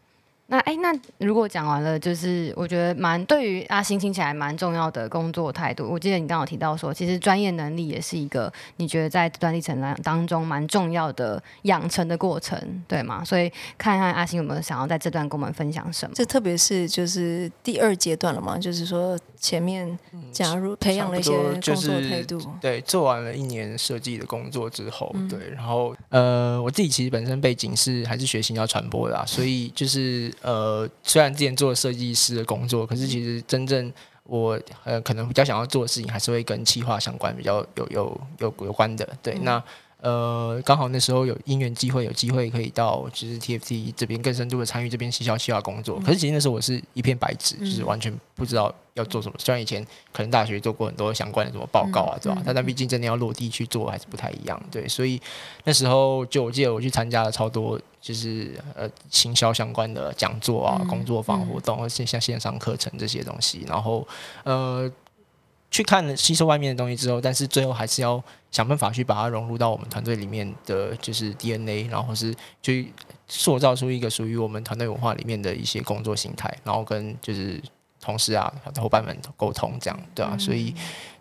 那哎，那如果讲完了，就是我觉得蛮对于阿星听起来蛮重要的工作态度。我记得你刚刚提到说，其实专业能力也是一个你觉得在这段历程当当中蛮重要的养成的过程，对吗？所以看看阿星有没有想要在这段跟我们分享什么？这特别是就是第二阶段了嘛，就是说前面加入培养了一些工作态度，对，做完了一年设计的工作之后，对，然后呃，我自己其实本身背景是还是学行销传播的，[LAUGHS] 所以就是。呃，虽然之前做设计师的工作，可是其实真正我呃可能比较想要做的事情，还是会跟企划相关，比较有有有有关的。对，嗯、那呃刚好那时候有因缘机会，有机会可以到就是 TFT 这边更深度的参与这边行销企划工作。可是其实那时候我是一片白纸，就是完全不知道要做什么。虽然以前可能大学做过很多相关的什么报告啊，对吧？但但毕竟真的要落地去做，还是不太一样。对，所以那时候就我记得我去参加了超多。就是呃，行销相关的讲座啊、工作坊活动，或线下线上课程这些东西，然后呃，去看吸收外面的东西之后，但是最后还是要想办法去把它融入到我们团队里面的就是 DNA，然后是去塑造出一个属于我们团队文化里面的一些工作形态，然后跟就是同事啊、伙伴们沟通，这样对啊，所以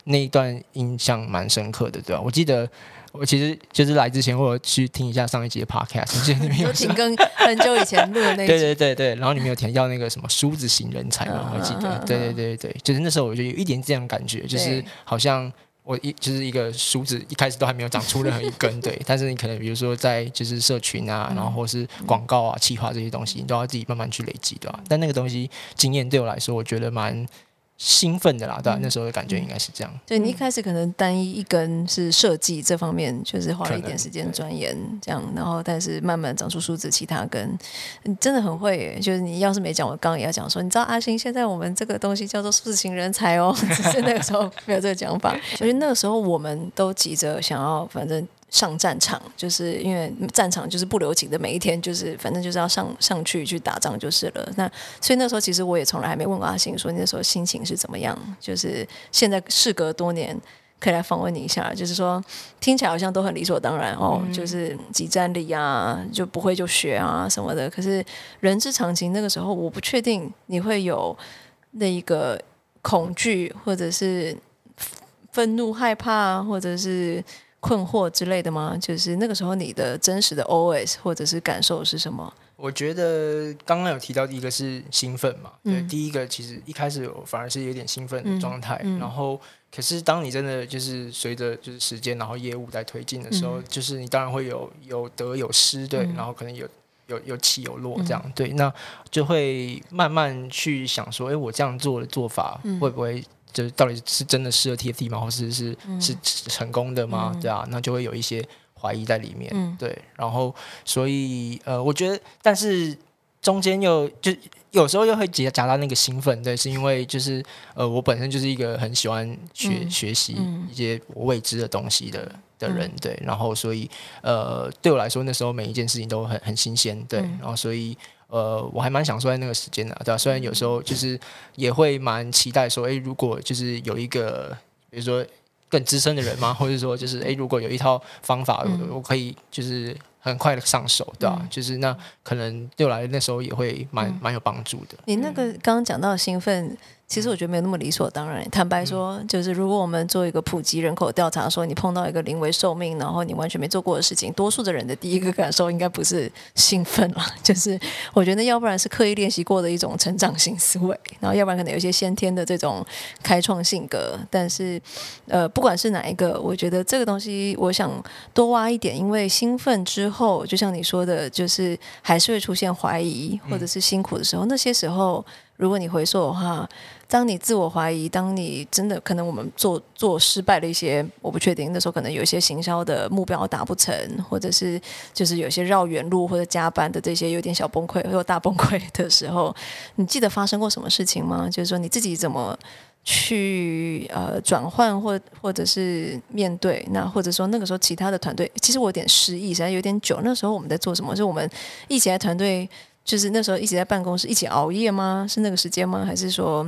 那一段印象蛮深刻的，对吧？我记得。我其实就是来之前，我有去听一下上一集的 podcast，我记得里面有请跟很久以前录的那集。对对对对，然后里面有提到那个什么梳子型人才嘛，我记得。对对对对，就是那时候我就有一点这样感觉，就是好像我一就是一个梳子，一开始都还没有长出任何一根，对。[LAUGHS] 但是你可能比如说在就是社群啊，然后或是广告啊、企划这些东西，你都要自己慢慢去累积，对吧？但那个东西经验对我来说，我觉得蛮。兴奋的啦，对、啊，那时候的感觉应该是这样。对，你一开始可能单一一根是设计这方面，就是花了一点时间钻研这样，然后但是慢慢长出梳子，其他根，你真的很会耶。[LAUGHS] 就是你要是没讲，我刚刚也要讲说，你知道阿星现在我们这个东西叫做数字型人才哦，[LAUGHS] 只是那个时候没有这个讲法。所以那个时候我们都急着想要，反正。上战场，就是因为战场就是不留情的，每一天就是反正就是要上上去去打仗就是了。那所以那时候其实我也从来还没问过阿星说，你那时候心情是怎么样？就是现在事隔多年，可以来访问你一下。就是说听起来好像都很理所当然哦，就是几战力啊，就不会就学啊什么的。可是人之常情，那个时候我不确定你会有那一个恐惧，或者是愤怒、害怕，或者是。困惑之类的吗？就是那个时候你的真实的 OS 或者是感受是什么？我觉得刚刚有提到第一个是兴奋嘛，对，嗯、第一个其实一开始我反而是有点兴奋的状态，嗯嗯、然后可是当你真的就是随着就是时间，然后业务在推进的时候，嗯、就是你当然会有有得有失，对，嗯、然后可能有有有起有落这样，嗯、对，那就会慢慢去想说，哎，我这样做的做法会不会？就是到底是真的适合 TFT 吗？或是是是成功的吗？嗯、对啊，那就会有一些怀疑在里面。嗯、对，然后所以呃，我觉得，但是中间又就有时候又会夹夹到那个兴奋，对，是因为就是呃，我本身就是一个很喜欢学、嗯、学习一些我未知的东西的的人，嗯、对，然后所以呃，对我来说那时候每一件事情都很很新鲜，对，嗯、然后所以。呃，我还蛮享受在那个时间的，对吧？虽然有时候就是也会蛮期待说，诶，如果就是有一个，比如说更资深的人嘛，[LAUGHS] 或者说就是，诶，如果有一套方法，我可以就是很快的上手，对吧？嗯、就是那可能对我来那时候也会蛮蛮有帮助的。你那个刚刚讲到兴奋。其实我觉得没有那么理所当然。坦白说，就是如果我们做一个普及人口调查，说你碰到一个临危受命，然后你完全没做过的事情，多数的人的第一个感受应该不是兴奋了，[LAUGHS] 就是我觉得要不然是刻意练习过的一种成长型思维，然后要不然可能有一些先天的这种开创性格。但是，呃，不管是哪一个，我觉得这个东西我想多挖一点，因为兴奋之后，就像你说的，就是还是会出现怀疑或者是辛苦的时候，那些时候。如果你回溯的话，当你自我怀疑，当你真的可能我们做做失败了一些，我不确定那时候可能有一些行销的目标达不成，或者是就是有些绕远路或者加班的这些有点小崩溃或者大崩溃的时候，你记得发生过什么事情吗？就是说你自己怎么去呃转换或或者是面对，那或者说那个时候其他的团队，其实我有点失忆，实在有点久。那时候我们在做什么？是我们一起来团队。就是那时候一起在办公室一起熬夜吗？是那个时间吗？还是说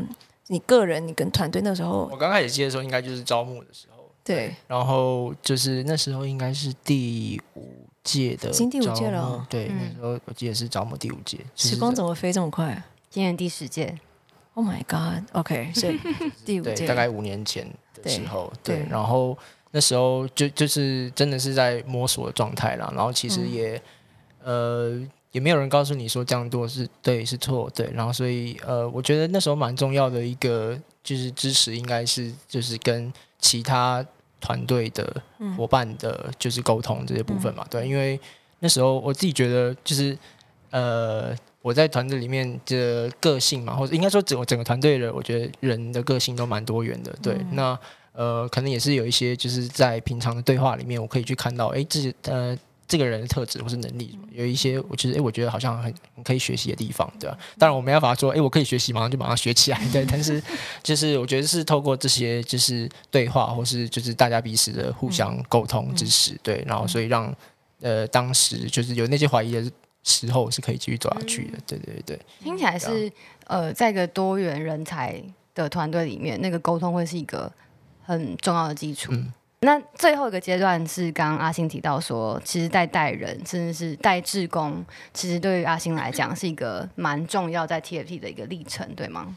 你个人，你跟团队那时候？我刚开始接的时候，应该就是招募的时候。对，然后就是那时候应该是第五届的，已经第五届了。对，嗯、那时候我记得是招募第五届。时光怎么飞这么快？今年第十届。Oh my god！OK，、okay, 所以 [LAUGHS] 第五届大概五年前的时候，对，对，然后那时候就就是真的是在摸索的状态了。然后其实也、嗯、呃。也没有人告诉你说这样做是对是错，对，然后所以呃，我觉得那时候蛮重要的一个就是支持，应该是就是跟其他团队的伙伴的，就是沟通这些部分嘛，嗯、对，因为那时候我自己觉得就是呃，我在团队里面的个性嘛，或者应该说整整个团队的，我觉得人的个性都蛮多元的，对，嗯、那呃，可能也是有一些就是在平常的对话里面，我可以去看到，哎，这些呃。这个人的特质或是能力，有一些我其实哎，我觉得好像很很可以学习的地方，对吧？当然我没办法说，哎，我可以学习，马上就马上学起来，[LAUGHS] 对。但是就是我觉得是透过这些就是对话，或是就是大家彼此的互相沟通支持，对。然后所以让呃当时就是有那些怀疑的时候是可以继续走下去的，对对对。听起来是呃，在一个多元人才的团队里面，那个沟通会是一个很重要的基础。嗯那最后一个阶段是刚刚阿星提到说，其实带带人，甚至是带志工，其实对于阿星来讲是一个蛮重要在 TFT 的一个历程，对吗？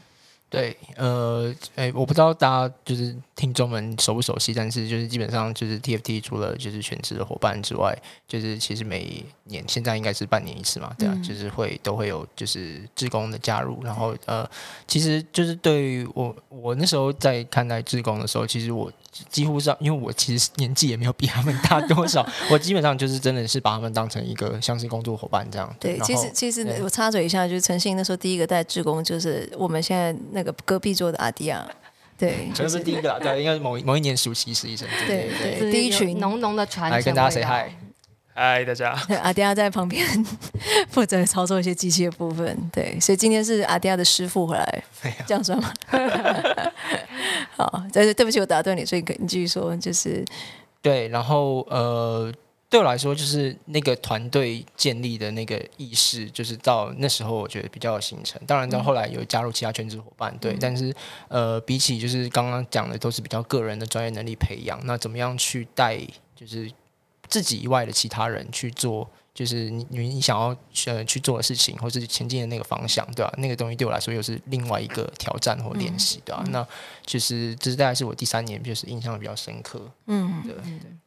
对，呃，哎，我不知道大家就是听众们熟不熟悉，但是就是基本上就是 TFT 除了就是全职的伙伴之外，就是其实每年现在应该是半年一次嘛，对啊，嗯、就是会都会有就是志工的加入，然后呃，其实就是对于我我那时候在看待志工的时候，其实我几乎上，因为我其实年纪也没有比他们大多少，[LAUGHS] 我基本上就是真的是把他们当成一个像是工作伙伴这样。对，其实其实我插嘴一下，就是陈信那时候第一个带志工，就是我们现在。那个隔壁桌的阿迪亚，对，这是第一个，对，应该是某某一年暑期实习生，对对对，第一群浓浓的传承，来跟大家 say hi，嗨大家，[LAUGHS] 阿迪亚在旁边 [LAUGHS] 负责操作一些机器的部分，对，所以今天是阿迪亚的师傅回来，这样说吗？[LAUGHS] 好，但是对不起，我打断你，所以你继续说，就是对，然后呃。对我来说，就是那个团队建立的那个意识，就是到那时候我觉得比较有形成。当然到后来有加入其他全职伙伴，对，嗯、但是呃，比起就是刚刚讲的都是比较个人的专业能力培养，那怎么样去带就是自己以外的其他人去做？就是你你你想要呃去做的事情，或是前进的那个方向，对吧、啊？那个东西对我来说又是另外一个挑战或练习，对吧、啊？嗯、那其实这是大概是我第三年，就是印象比较深刻。嗯，对。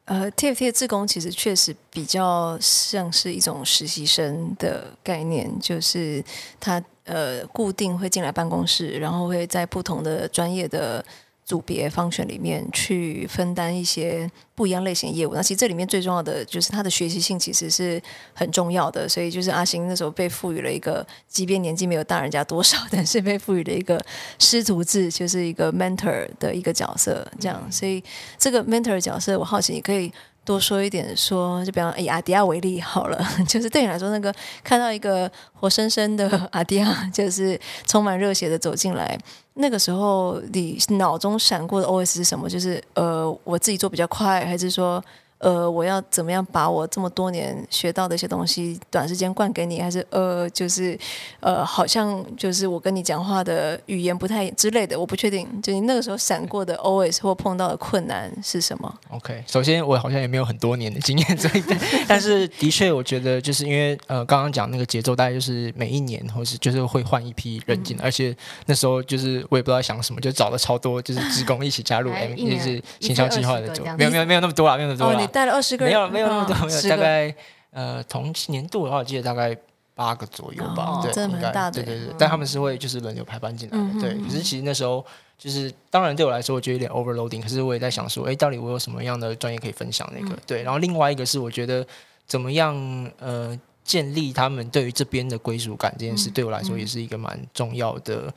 呃，TFT 的志工其实确实比较像是一种实习生的概念，就是他呃固定会进来办公室，然后会在不同的专业的。组别方选里面去分担一些不一样类型的业务，那其实这里面最重要的就是他的学习性其实是很重要的，所以就是阿星那时候被赋予了一个，即便年纪没有大人家多少，但是被赋予了一个师徒制，就是一个 mentor 的一个角色，这样，所以这个 mentor 角色，我好奇你可以。多说一点说，就比方以阿迪亚为例好了，[LAUGHS] 就是对你来说，那个看到一个活生生的阿迪亚，[LAUGHS] 就是充满热血的走进来，那个时候你脑中闪过的 OS 是什么？就是呃，我自己做比较快，还是说呃，我要怎么样把我这么多年学到的一些东西，短时间灌给你，还是呃，就是呃，好像就是我跟你讲话的语言不太之类的，我不确定。就你那个时候闪过的 always 或碰到的困难是什么？OK，首先我好像也没有很多年的经验，所以 [LAUGHS] 但是的确，我觉得就是因为呃，刚刚讲那个节奏，大概就是每一年或是就是会换一批人进来，嗯、而且那时候就是我也不知道想什么，就找了超多就是职工一起加入 M，就是行销计划的组，没有没有没有那么多啦，没有那么多啦。带了二十个人，没有没有那么多，没有大概呃同年度的话，我记得大概八个左右吧，对，真的蛮大的，对对对。但他们是会就是轮流排班进来的，对。可是其实那时候就是，当然对我来说，我觉得有点 overloading。可是我也在想说，哎，到底我有什么样的专业可以分享？那个对。然后另外一个是，我觉得怎么样呃建立他们对于这边的归属感这件事，对我来说也是一个蛮重要的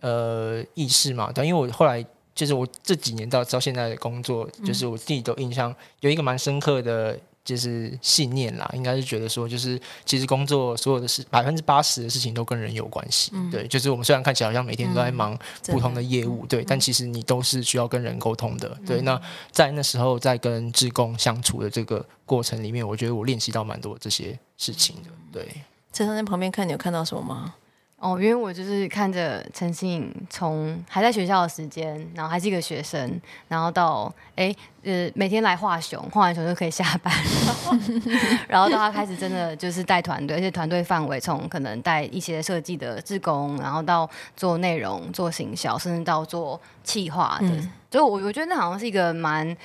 呃意识嘛。但因为我后来。就是我这几年到到现在的工作，就是我自己都印象有一个蛮深刻的，就是信念啦，应该是觉得说，就是其实工作所有的事，百分之八十的事情都跟人有关系。嗯、对，就是我们虽然看起来好像每天都在忙不同的业务，嗯、对，但其实你都是需要跟人沟通的。对，那在那时候在跟志工相处的这个过程里面，我觉得我练习到蛮多这些事情的。对，在他在旁边看，你有看到什么吗？哦，因为我就是看着陈信颖从还在学校的时间，然后还是一个学生，然后到哎呃每天来画熊，画完熊就可以下班，然后，然后到他开始真的就是带团队，而且团队范围从可能带一些设计的志工，然后到做内容、做行销，甚至到做企划的，嗯、就我我觉得那好像是一个蛮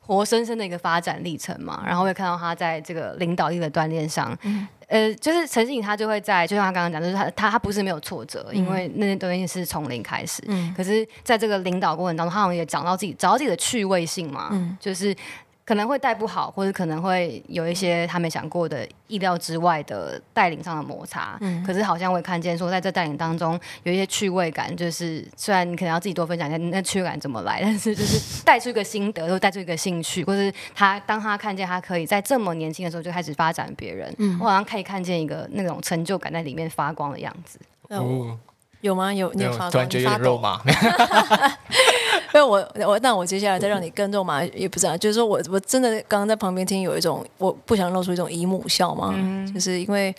活生生的一个发展历程嘛。然后我也看到他在这个领导力的锻炼上。嗯呃，就是陈信颖，他就会在，就像他刚刚讲，就是他他他不是没有挫折，嗯、因为那些东西是从零开始。嗯，可是在这个领导过程当中，他好像也找到自己，找到自己的趣味性嘛。嗯，就是。可能会带不好，或者可能会有一些他没想过的意料之外的带领上的摩擦。嗯，可是好像我也看见说，在这带领当中有一些趣味感，就是虽然你可能要自己多分享一下那趣味感怎么来，但是就是带出一个心得，或带出一个兴趣，或是他当他看见他可以在这么年轻的时候就开始发展别人，嗯，我好像可以看见一个那种成就感在里面发光的样子。哦，有吗？有，你有发光？突然觉得有点肉麻。[LAUGHS] 因为我我那我接下来再让你跟着嘛也不知道，就是说我我真的刚刚在旁边听，有一种我不想露出一种姨母笑嘛，嗯、就是因为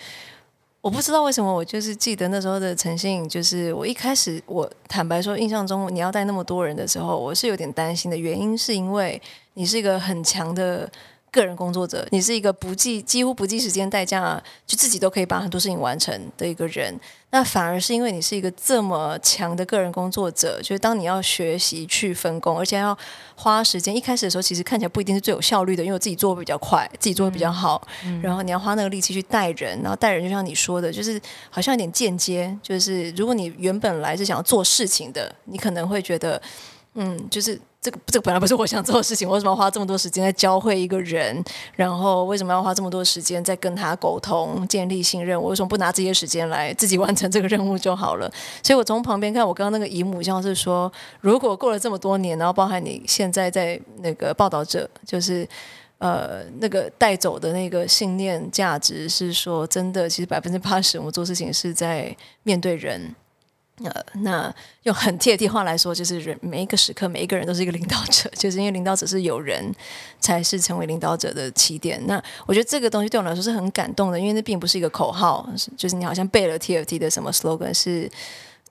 我不知道为什么，我就是记得那时候的陈信，就是我一开始我坦白说，印象中你要带那么多人的时候，我是有点担心的，原因是因为你是一个很强的。个人工作者，你是一个不计几乎不计时间代价，就自己都可以把很多事情完成的一个人。那反而是因为你是一个这么强的个人工作者，就是当你要学习去分工，而且要花时间。一开始的时候，其实看起来不一定是最有效率的，因为我自己做的比较快，自己做的比较好。嗯、然后你要花那个力气去带人，然后带人就像你说的，就是好像有点间接。就是如果你原本来是想要做事情的，你可能会觉得，嗯，就是。这个这个本来不是我想做的事情，为什么要花这么多时间在教会一个人？然后为什么要花这么多时间在跟他沟通、建立信任？我为什么不拿这些时间来自己完成这个任务就好了？[LAUGHS] 所以我从旁边看，我刚刚那个姨母像是说，如果过了这么多年，然后包含你现在在那个报道者，就是呃那个带走的那个信念价值，是说真的，其实百分之八十我们做事情是在面对人。呃，那用很贴地话来说，就是人每一个时刻，每一个人都是一个领导者，[LAUGHS] 就是因为领导者是有人才是成为领导者的起点。那我觉得这个东西对我来说是很感动的，因为那并不是一个口号，就是你好像背了 TFT 的什么 slogan，是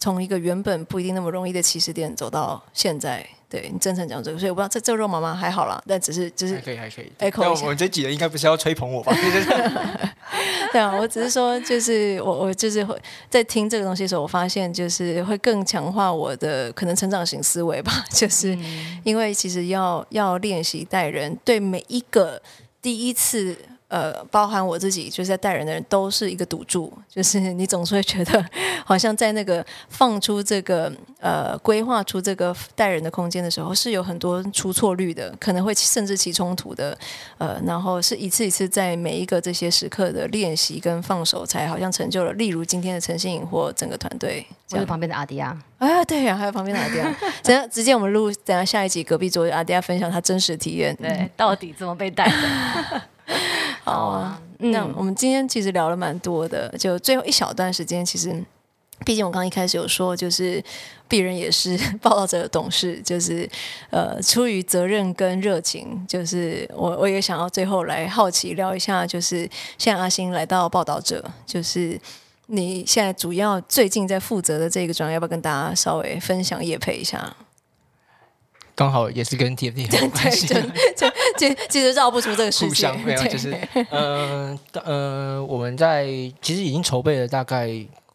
从一个原本不一定那么容易的起始点走到现在。对你真诚讲这个，所以我不知道这这个肉麻吗？还好啦，但只是就是还可以还可以。那我们这几人应该不是要吹捧我吧？[LAUGHS] 对啊，我只是说，就是我我就是会在听这个东西的时候，我发现就是会更强化我的可能成长型思维吧，就是因为其实要要练习带人，对每一个第一次。呃，包含我自己，就是在带人的人都是一个赌注，就是 [LAUGHS] 你总是会觉得，好像在那个放出这个呃规划出这个带人的空间的时候，是有很多出错率的，可能会甚至起冲突的，呃，然后是一次一次在每一个这些时刻的练习跟放手，才好像成就了，例如今天的陈信颖或整个团队，或者旁边的阿迪亚，啊，对呀、啊，还有旁边的阿迪亚，等下直接我们录，等下下一集隔壁桌阿迪亚分享他真实体验，对，到底怎么被带的。[LAUGHS] [LAUGHS] 好啊，那我们今天其实聊了蛮多的，就最后一小段时间，其实毕竟我刚刚一开始有说，就是鄙人也是报道者的董事，就是呃，出于责任跟热情，就是我我也想要最后来好奇聊一下，就是现在阿星来到报道者，就是你现在主要最近在负责的这个专业，要不要跟大家稍微分享业配一下？刚好也是跟 TFT [LAUGHS] 有关系，就就其实绕不出这个事情，没有，就是呃呃，我们在其实已经筹备了大概。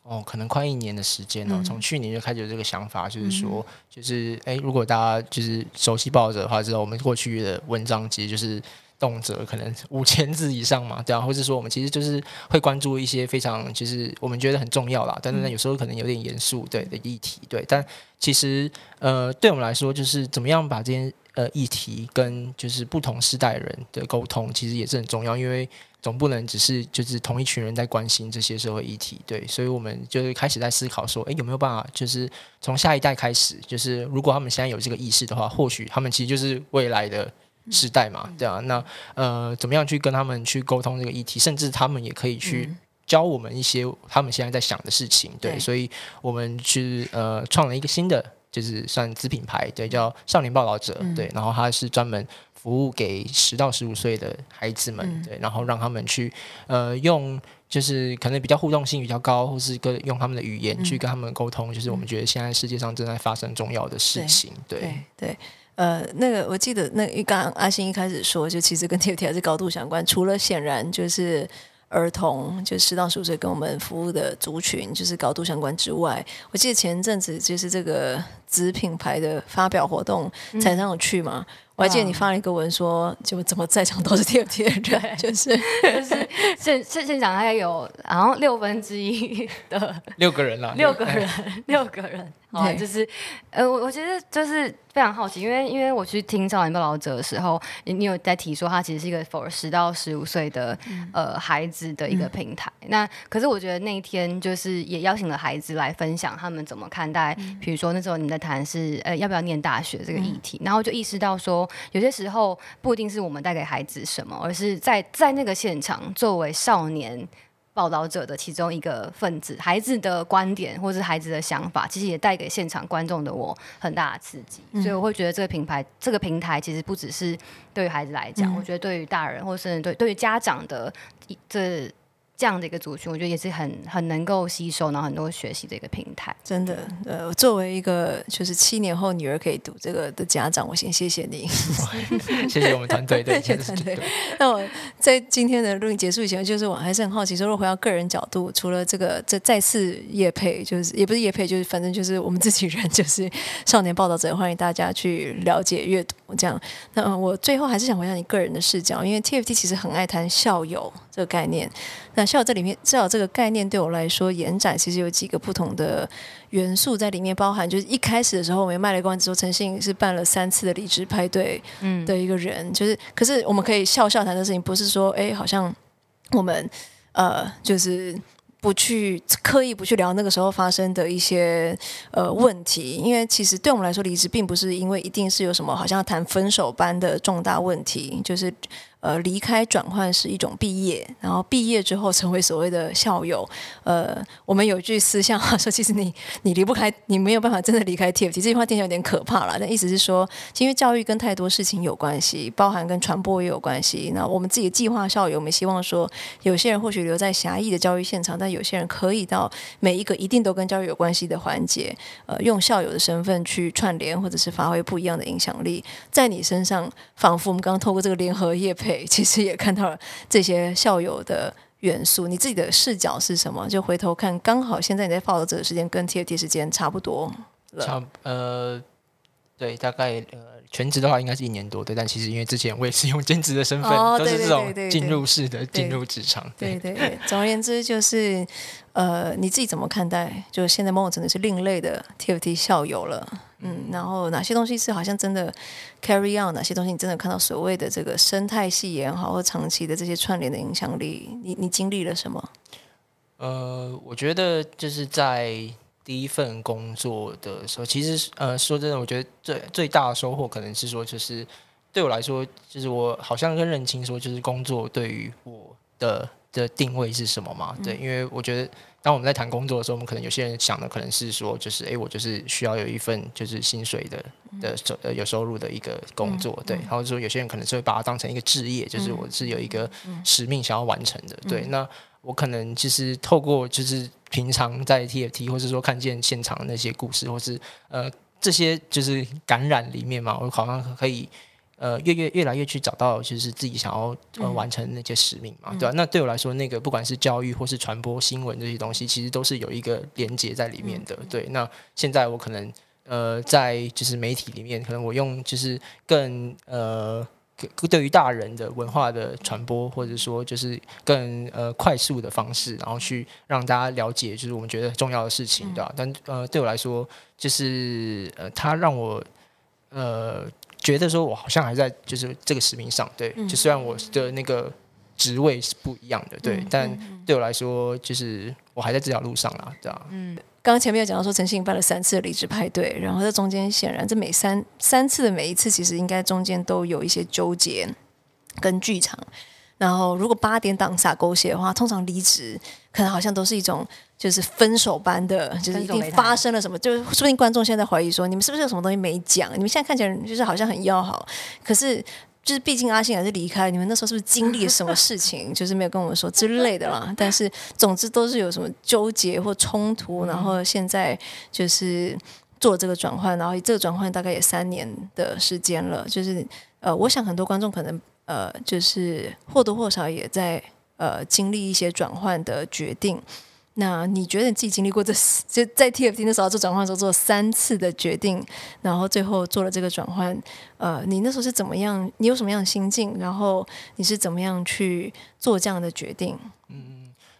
哦，可能快一年的时间了。从去年就开始有这个想法，嗯、就是说，就是哎，如果大家就是熟悉报道者的话，知道我们过去的文章其实就是动辄可能五千字以上嘛，对啊，或者说我们其实就是会关注一些非常就是我们觉得很重要啦，但是呢，有时候可能有点严肃对的议题，对，但其实呃，对我们来说，就是怎么样把这些呃议题跟就是不同世代人的沟通，其实也是很重要，因为。总不能只是就是同一群人在关心这些社会议题，对，所以我们就是开始在思考说，诶，有没有办法，就是从下一代开始，就是如果他们现在有这个意识的话，或许他们其实就是未来的时代嘛，对啊，那呃，怎么样去跟他们去沟通这个议题，甚至他们也可以去教我们一些他们现在在想的事情，对，所以我们去呃创了一个新的，就是算子品牌，对，叫少年报道者，对，然后他是专门。服务给十到十五岁的孩子们，嗯、对，然后让他们去，呃，用就是可能比较互动性比较高，或是跟用他们的语言去跟他们沟通，嗯、就是我们觉得现在世界上正在发生重要的事情，对。对，对，呃，那个我记得那刚刚阿星一开始说，就其实跟 TFT 还是高度相关，除了显然就是。儿童就十到十五岁跟我们服务的族群就是高度相关之外，我记得前阵子就是这个子品牌的发表活动，彩桑有去吗？我还记得你发了一个文说，就怎么在场都是 TFT 的人，就是 [LAUGHS] 就是现现现场大概有然后六分之一的 [LAUGHS] 六个人了，[LAUGHS] 六个人六个人。哦，就是，呃，我我觉得就是非常好奇，因为因为我去听少年报道者的时候，你你有在提说，他其实是一个 for 十到十五岁的、嗯、呃孩子的一个平台。嗯、那可是我觉得那一天就是也邀请了孩子来分享他们怎么看待，嗯、比如说那时候你们在谈是呃要不要念大学这个议题，嗯、然后就意识到说，有些时候不一定是我们带给孩子什么，而是在在那个现场作为少年。报道者的其中一个分子，孩子的观点或是孩子的想法，其实也带给现场观众的我很大的刺激，嗯、所以我会觉得这个品牌、这个平台其实不只是对于孩子来讲，嗯、我觉得对于大人或甚至对对于家长的这。这样的一个族群，我觉得也是很很能够吸收，然后很多学习的一个平台。真的，呃，作为一个就是七年后女儿可以读这个的家长，我先谢谢你，[LAUGHS] 谢谢我们团队，对，谢谢团队。那我在今天的录音结束以前，就是我还是很好奇，说如果回到个人角度，除了这个这再次业配，就是也不是业配，就是反正就是我们自己人，就是少年报道者，欢迎大家去了解阅读这样。那我最后还是想回到你个人的视角，因为 TFT 其实很爱谈校友这个概念。那校友这里面，至少这个概念对我来说，延展其实有几个不同的元素在里面，包含就是一开始的时候，我们卖了关子说陈信是办了三次的离职派对，嗯，的一个人，嗯、就是，可是我们可以笑笑谈的事情，不是说，哎，好像我们呃，就是不去刻意不去聊那个时候发生的一些呃问题，因为其实对我们来说，离职并不是因为一定是有什么好像谈分手般的重大问题，就是。呃，离开转换是一种毕业，然后毕业之后成为所谓的校友。呃，我们有一句私下话说，其实你你离不开，你没有办法真的离开 TFT。这句话听起来有点可怕了，但意思是说，因为教育跟太多事情有关系，包含跟传播也有关系。那我们自己的计划校友，我们希望说，有些人或许留在狭义的教育现场，但有些人可以到每一个一定都跟教育有关系的环节，呃，用校友的身份去串联，或者是发挥不一样的影响力，在你身上，仿佛我们刚刚透过这个联合业配。[LAUGHS] 其实也看到了这些校友的元素，你自己的视角是什么？就回头看，刚好现在你在报道者的时间跟 TFT 时间差不多了。差呃，对，大概呃全职的话应该是一年多，对。但其实因为之前我也是用兼职的身份，哦、都是这种进入式的进入职场。对对对，总而言之就是呃，你自己怎么看待？就是现在某种程度是另类的 TFT 校友了。嗯，然后哪些东西是好像真的 carry on？哪些东西你真的看到所谓的这个生态系也好，或长期的这些串联的影响力？你你经历了什么？呃，我觉得就是在第一份工作的时候，其实呃，说真的，我觉得最最大的收获可能是说，就是对我来说，就是我好像更认清说，就是工作对于我的的定位是什么嘛？对，因为我觉得。当我们在谈工作的时候，我们可能有些人想的可能是说，就是哎，我就是需要有一份就是薪水的的收呃有收入的一个工作，对。然后说有些人可能是会把它当成一个职业，就是我是有一个使命想要完成的，对。那我可能其实透过就是平常在 TFT 或是说看见现场的那些故事，或是呃这些就是感染里面嘛，我好像可以。呃，越越越来越去找到，就是自己想要呃完成那些使命嘛，嗯、对吧、啊？那对我来说，那个不管是教育或是传播新闻这些东西，其实都是有一个连接在里面的。嗯、对，那现在我可能呃在就是媒体里面，可能我用就是更呃对于大人的文化的传播，或者说就是更呃快速的方式，然后去让大家了解，就是我们觉得重要的事情，对吧、啊？但呃对我来说，就是呃它让我呃。觉得说，我好像还在就是这个使命上，对，就虽然我的那个职位是不一样的，对，但对我来说，就是我还在这条路上啦，对吧？嗯，刚刚前面有讲到说，陈信办了三次的离职派对，然后在中间显然这每三三次的每一次，其实应该中间都有一些纠结跟剧场。然后，如果八点档洒狗血的话，通常离职可能好像都是一种就是分手般的，就是一定发生了什么，就是说不定观众现在怀疑说，你们是不是有什么东西没讲？你们现在看起来就是好像很要好，可是就是毕竟阿信还是离开，你们那时候是不是经历了什么事情？[LAUGHS] 就是没有跟我们说之类的啦。但是总之都是有什么纠结或冲突，然后现在就是做这个转换，然后这个转换大概也三年的时间了。就是呃，我想很多观众可能。呃，就是或多或少也在呃经历一些转换的决定。那你觉得你自己经历过这就在 TFT 的时候做转换的时候做三次的决定，然后最后做了这个转换，呃，你那时候是怎么样？你有什么样的心境？然后你是怎么样去做这样的决定？嗯。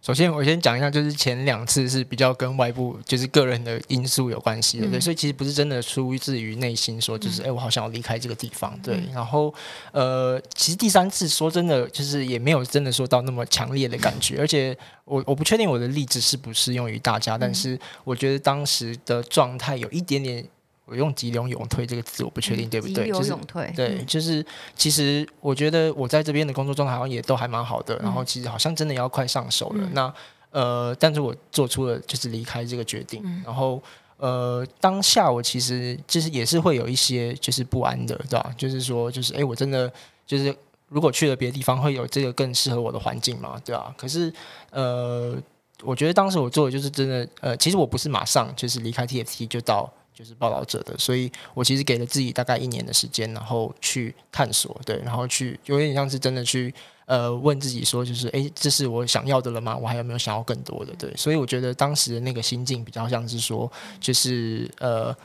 首先，我先讲一下，就是前两次是比较跟外部，就是个人的因素有关系的，对，所以其实不是真的出自于内心说，就是哎，我好想要离开这个地方，对。然后，呃，其实第三次说真的，就是也没有真的说到那么强烈的感觉，而且我我不确定我的例子是不适用于大家，但是我觉得当时的状态有一点点。我用“急流勇退”这个字，我不确定对不对？急流勇退，对，就是其实我觉得我在这边的工作状态好像也都还蛮好的，嗯、然后其实好像真的要快上手了。嗯、那呃，但是我做出了就是离开这个决定，嗯、然后呃，当下我其实就是也是会有一些就是不安的，对吧？就是说，就是哎，我真的就是如果去了别的地方，会有这个更适合我的环境嘛，对吧？可是呃，我觉得当时我做的就是真的呃，其实我不是马上就是离开 TFT 就到。就是报道者的，所以我其实给了自己大概一年的时间，然后去探索，对，然后去有点像是真的去呃问自己说，就是诶，这是我想要的了吗？我还有没有想要更多的？对，所以我觉得当时的那个心境比较像是说，就是呃。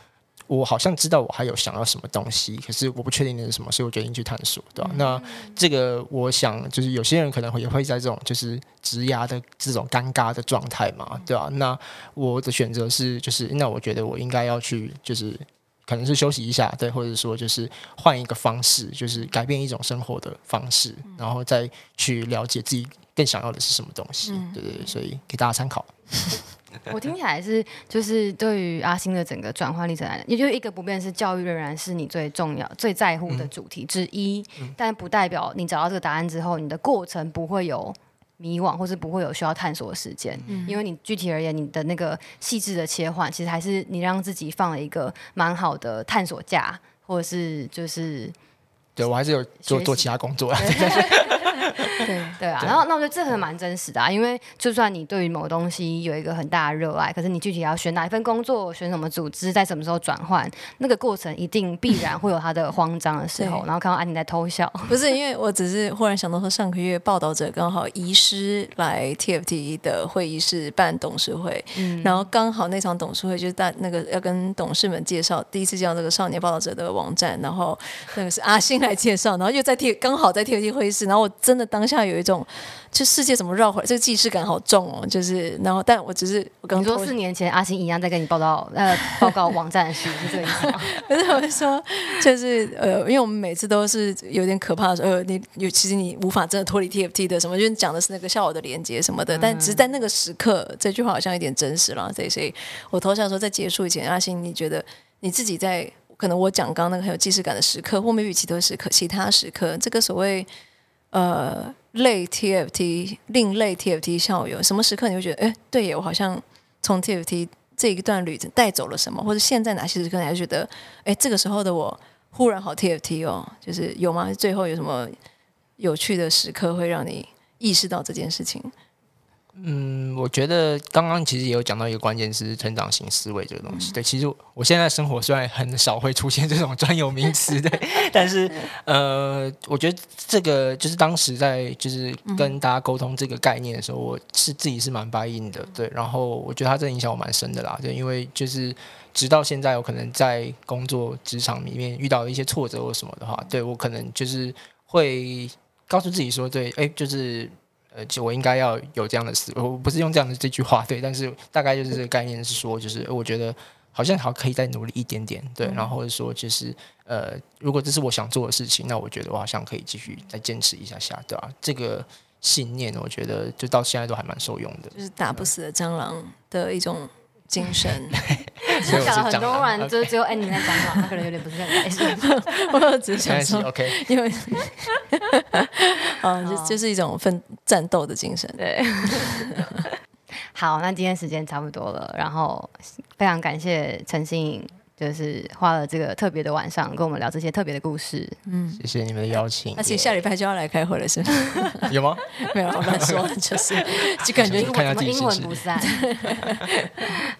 我好像知道我还有想要什么东西，可是我不确定那是什么，所以我决定去探索，对吧？嗯、那这个我想就是有些人可能会也会在这种就是直牙的这种尴尬的状态嘛，对吧？那我的选择是就是那我觉得我应该要去就是可能是休息一下，对，或者说就是换一个方式，就是改变一种生活的方式，然后再去了解自己更想要的是什么东西，嗯、对对对，所以给大家参考。[LAUGHS] 我听起来是，就是对于阿星的整个转换历程来讲，也就一个不变是教育仍然是你最重要、最在乎的主题之一，嗯、但不代表你找到这个答案之后，你的过程不会有迷惘，或是不会有需要探索的时间。嗯、因为你具体而言，你的那个细致的切换，其实还是你让自己放了一个蛮好的探索假，或者是就是，对我还是有做做其他工作。[LAUGHS] [LAUGHS] 对对啊，然后那我觉得这很蛮真实的啊，因为就算你对于某东西有一个很大的热爱，可是你具体要选哪一份工作，选什么组织，在什么时候转换，那个过程一定必然会有他的慌张的时候。[LAUGHS] 然后看到安妮在偷笑，不是因为我只是忽然想到说，上个月报道者刚好遗失来 TFT 的会议室办董事会，嗯、然后刚好那场董事会就是大那个要跟董事们介绍第一次见到这个少年报道者的网站，然后那个是阿星来介绍，然后又在 T 刚好在 TFT 会议室，然后我真的当下有一种，这世界怎么绕回来，这个既视感好重哦。就是，然后，但我只是我刚你说四年前阿星一样在跟你报道呃报告网站的事，是这个意思吗？可是我是说，就是呃，因为我们每次都是有点可怕的时候，呃，你有其实你无法真的脱离 TFT 的什么，就是讲的是那个笑我的连接什么的，但只是在那个时刻，这句话好像有点真实了。所以，所以我投降说，在结束以前，阿星，你觉得你自己在可能我讲刚刚那个很有既视感的时刻，或没预期的时刻，其他时刻，这个所谓呃。类 TFT、另类 TFT 校友，什么时刻你会觉得，哎，对耶，我好像从 TFT 这一段旅程带走了什么，或者现在哪些时刻你还觉得，哎，这个时候的我忽然好 TFT 哦，就是有吗？最后有什么有趣的时刻会让你意识到这件事情？嗯，我觉得刚刚其实也有讲到一个关键词，成长型思维这个东西。对，其实我现在生活虽然很少会出现这种专有名词，对，[LAUGHS] 但是呃，我觉得这个就是当时在就是跟大家沟通这个概念的时候，我是自己是蛮 buy in 的，对。然后我觉得它真的影响我蛮深的啦，对，因为就是直到现在，我可能在工作职场里面遇到一些挫折或什么的话，对我可能就是会告诉自己说，对，哎，就是。呃，就我应该要有这样的思，我不是用这样的这句话，对，但是大概就是这个概念是说，就是我觉得好像还可以再努力一点点，对，然后或者说就是呃，如果这是我想做的事情，那我觉得我好像可以继续再坚持一下下，对吧？这个信念，我觉得就到现在都还蛮受用的，就是打不死的蟑螂的一种。精神，[LAUGHS] 我讲了很多人，就是只有 Andy 在讲嘛，他可能有点不是很开心。[LAUGHS] 我只是想说，OK，[LAUGHS] 因为，嗯，就就是一种奋战斗的精神。对，[LAUGHS] 好，那今天时间差不多了，然后非常感谢陈欣颖。就是花了这个特别的晚上跟我们聊这些特别的故事，嗯，谢谢你们的邀请。而且下礼拜就要来开会了，是吗？[LAUGHS] 有吗？[LAUGHS] 没有，我乱说，就是就 [LAUGHS] 感觉怎么阴魂不散。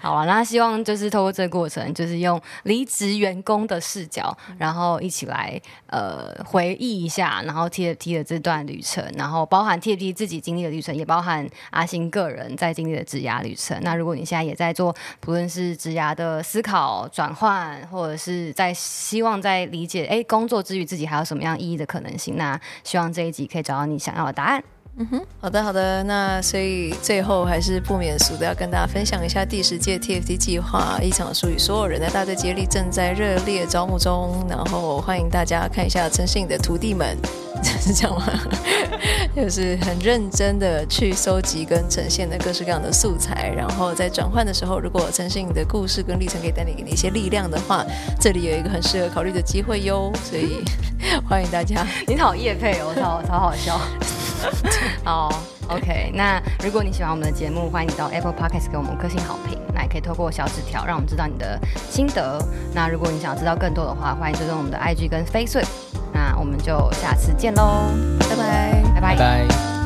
好啊，那希望就是透过这个过程，就是用离职员工的视角，然后一起来呃回忆一下，然后 TFT 的这段旅程，然后包含 TFT 自己经历的旅程，也包含阿星个人在经历的职涯旅程。那如果你现在也在做，不论是职涯的思考转换。或者是在希望在理解，哎，工作之余自己还有什么样意义的可能性？那希望这一集可以找到你想要的答案。嗯哼，好的好的，那所以最后还是不免俗的要跟大家分享一下第十届 TFT 计划一场属于所有人的大队接力正在热烈招募中，然后欢迎大家看一下陈欣颖的徒弟们，是 [LAUGHS] 这样吗？[LAUGHS] 就是很认真的去搜集跟呈现的各式各样的素材，然后在转换的时候，如果陈欣颖的故事跟历程可以带给你一些力量的话，这里有一个很适合考虑的机会哟，所以 [LAUGHS] 欢迎大家。你好业配哦，超超好笑。[LAUGHS] 哦，OK。那如果你喜欢我们的节目，欢迎你到 Apple Podcast 给我们个性好评。那也可以透过小纸条让我们知道你的心得。那如果你想知道更多的话，欢迎追踪我们的 IG 跟 Facebook。那我们就下次见喽，拜拜，拜拜。拜拜。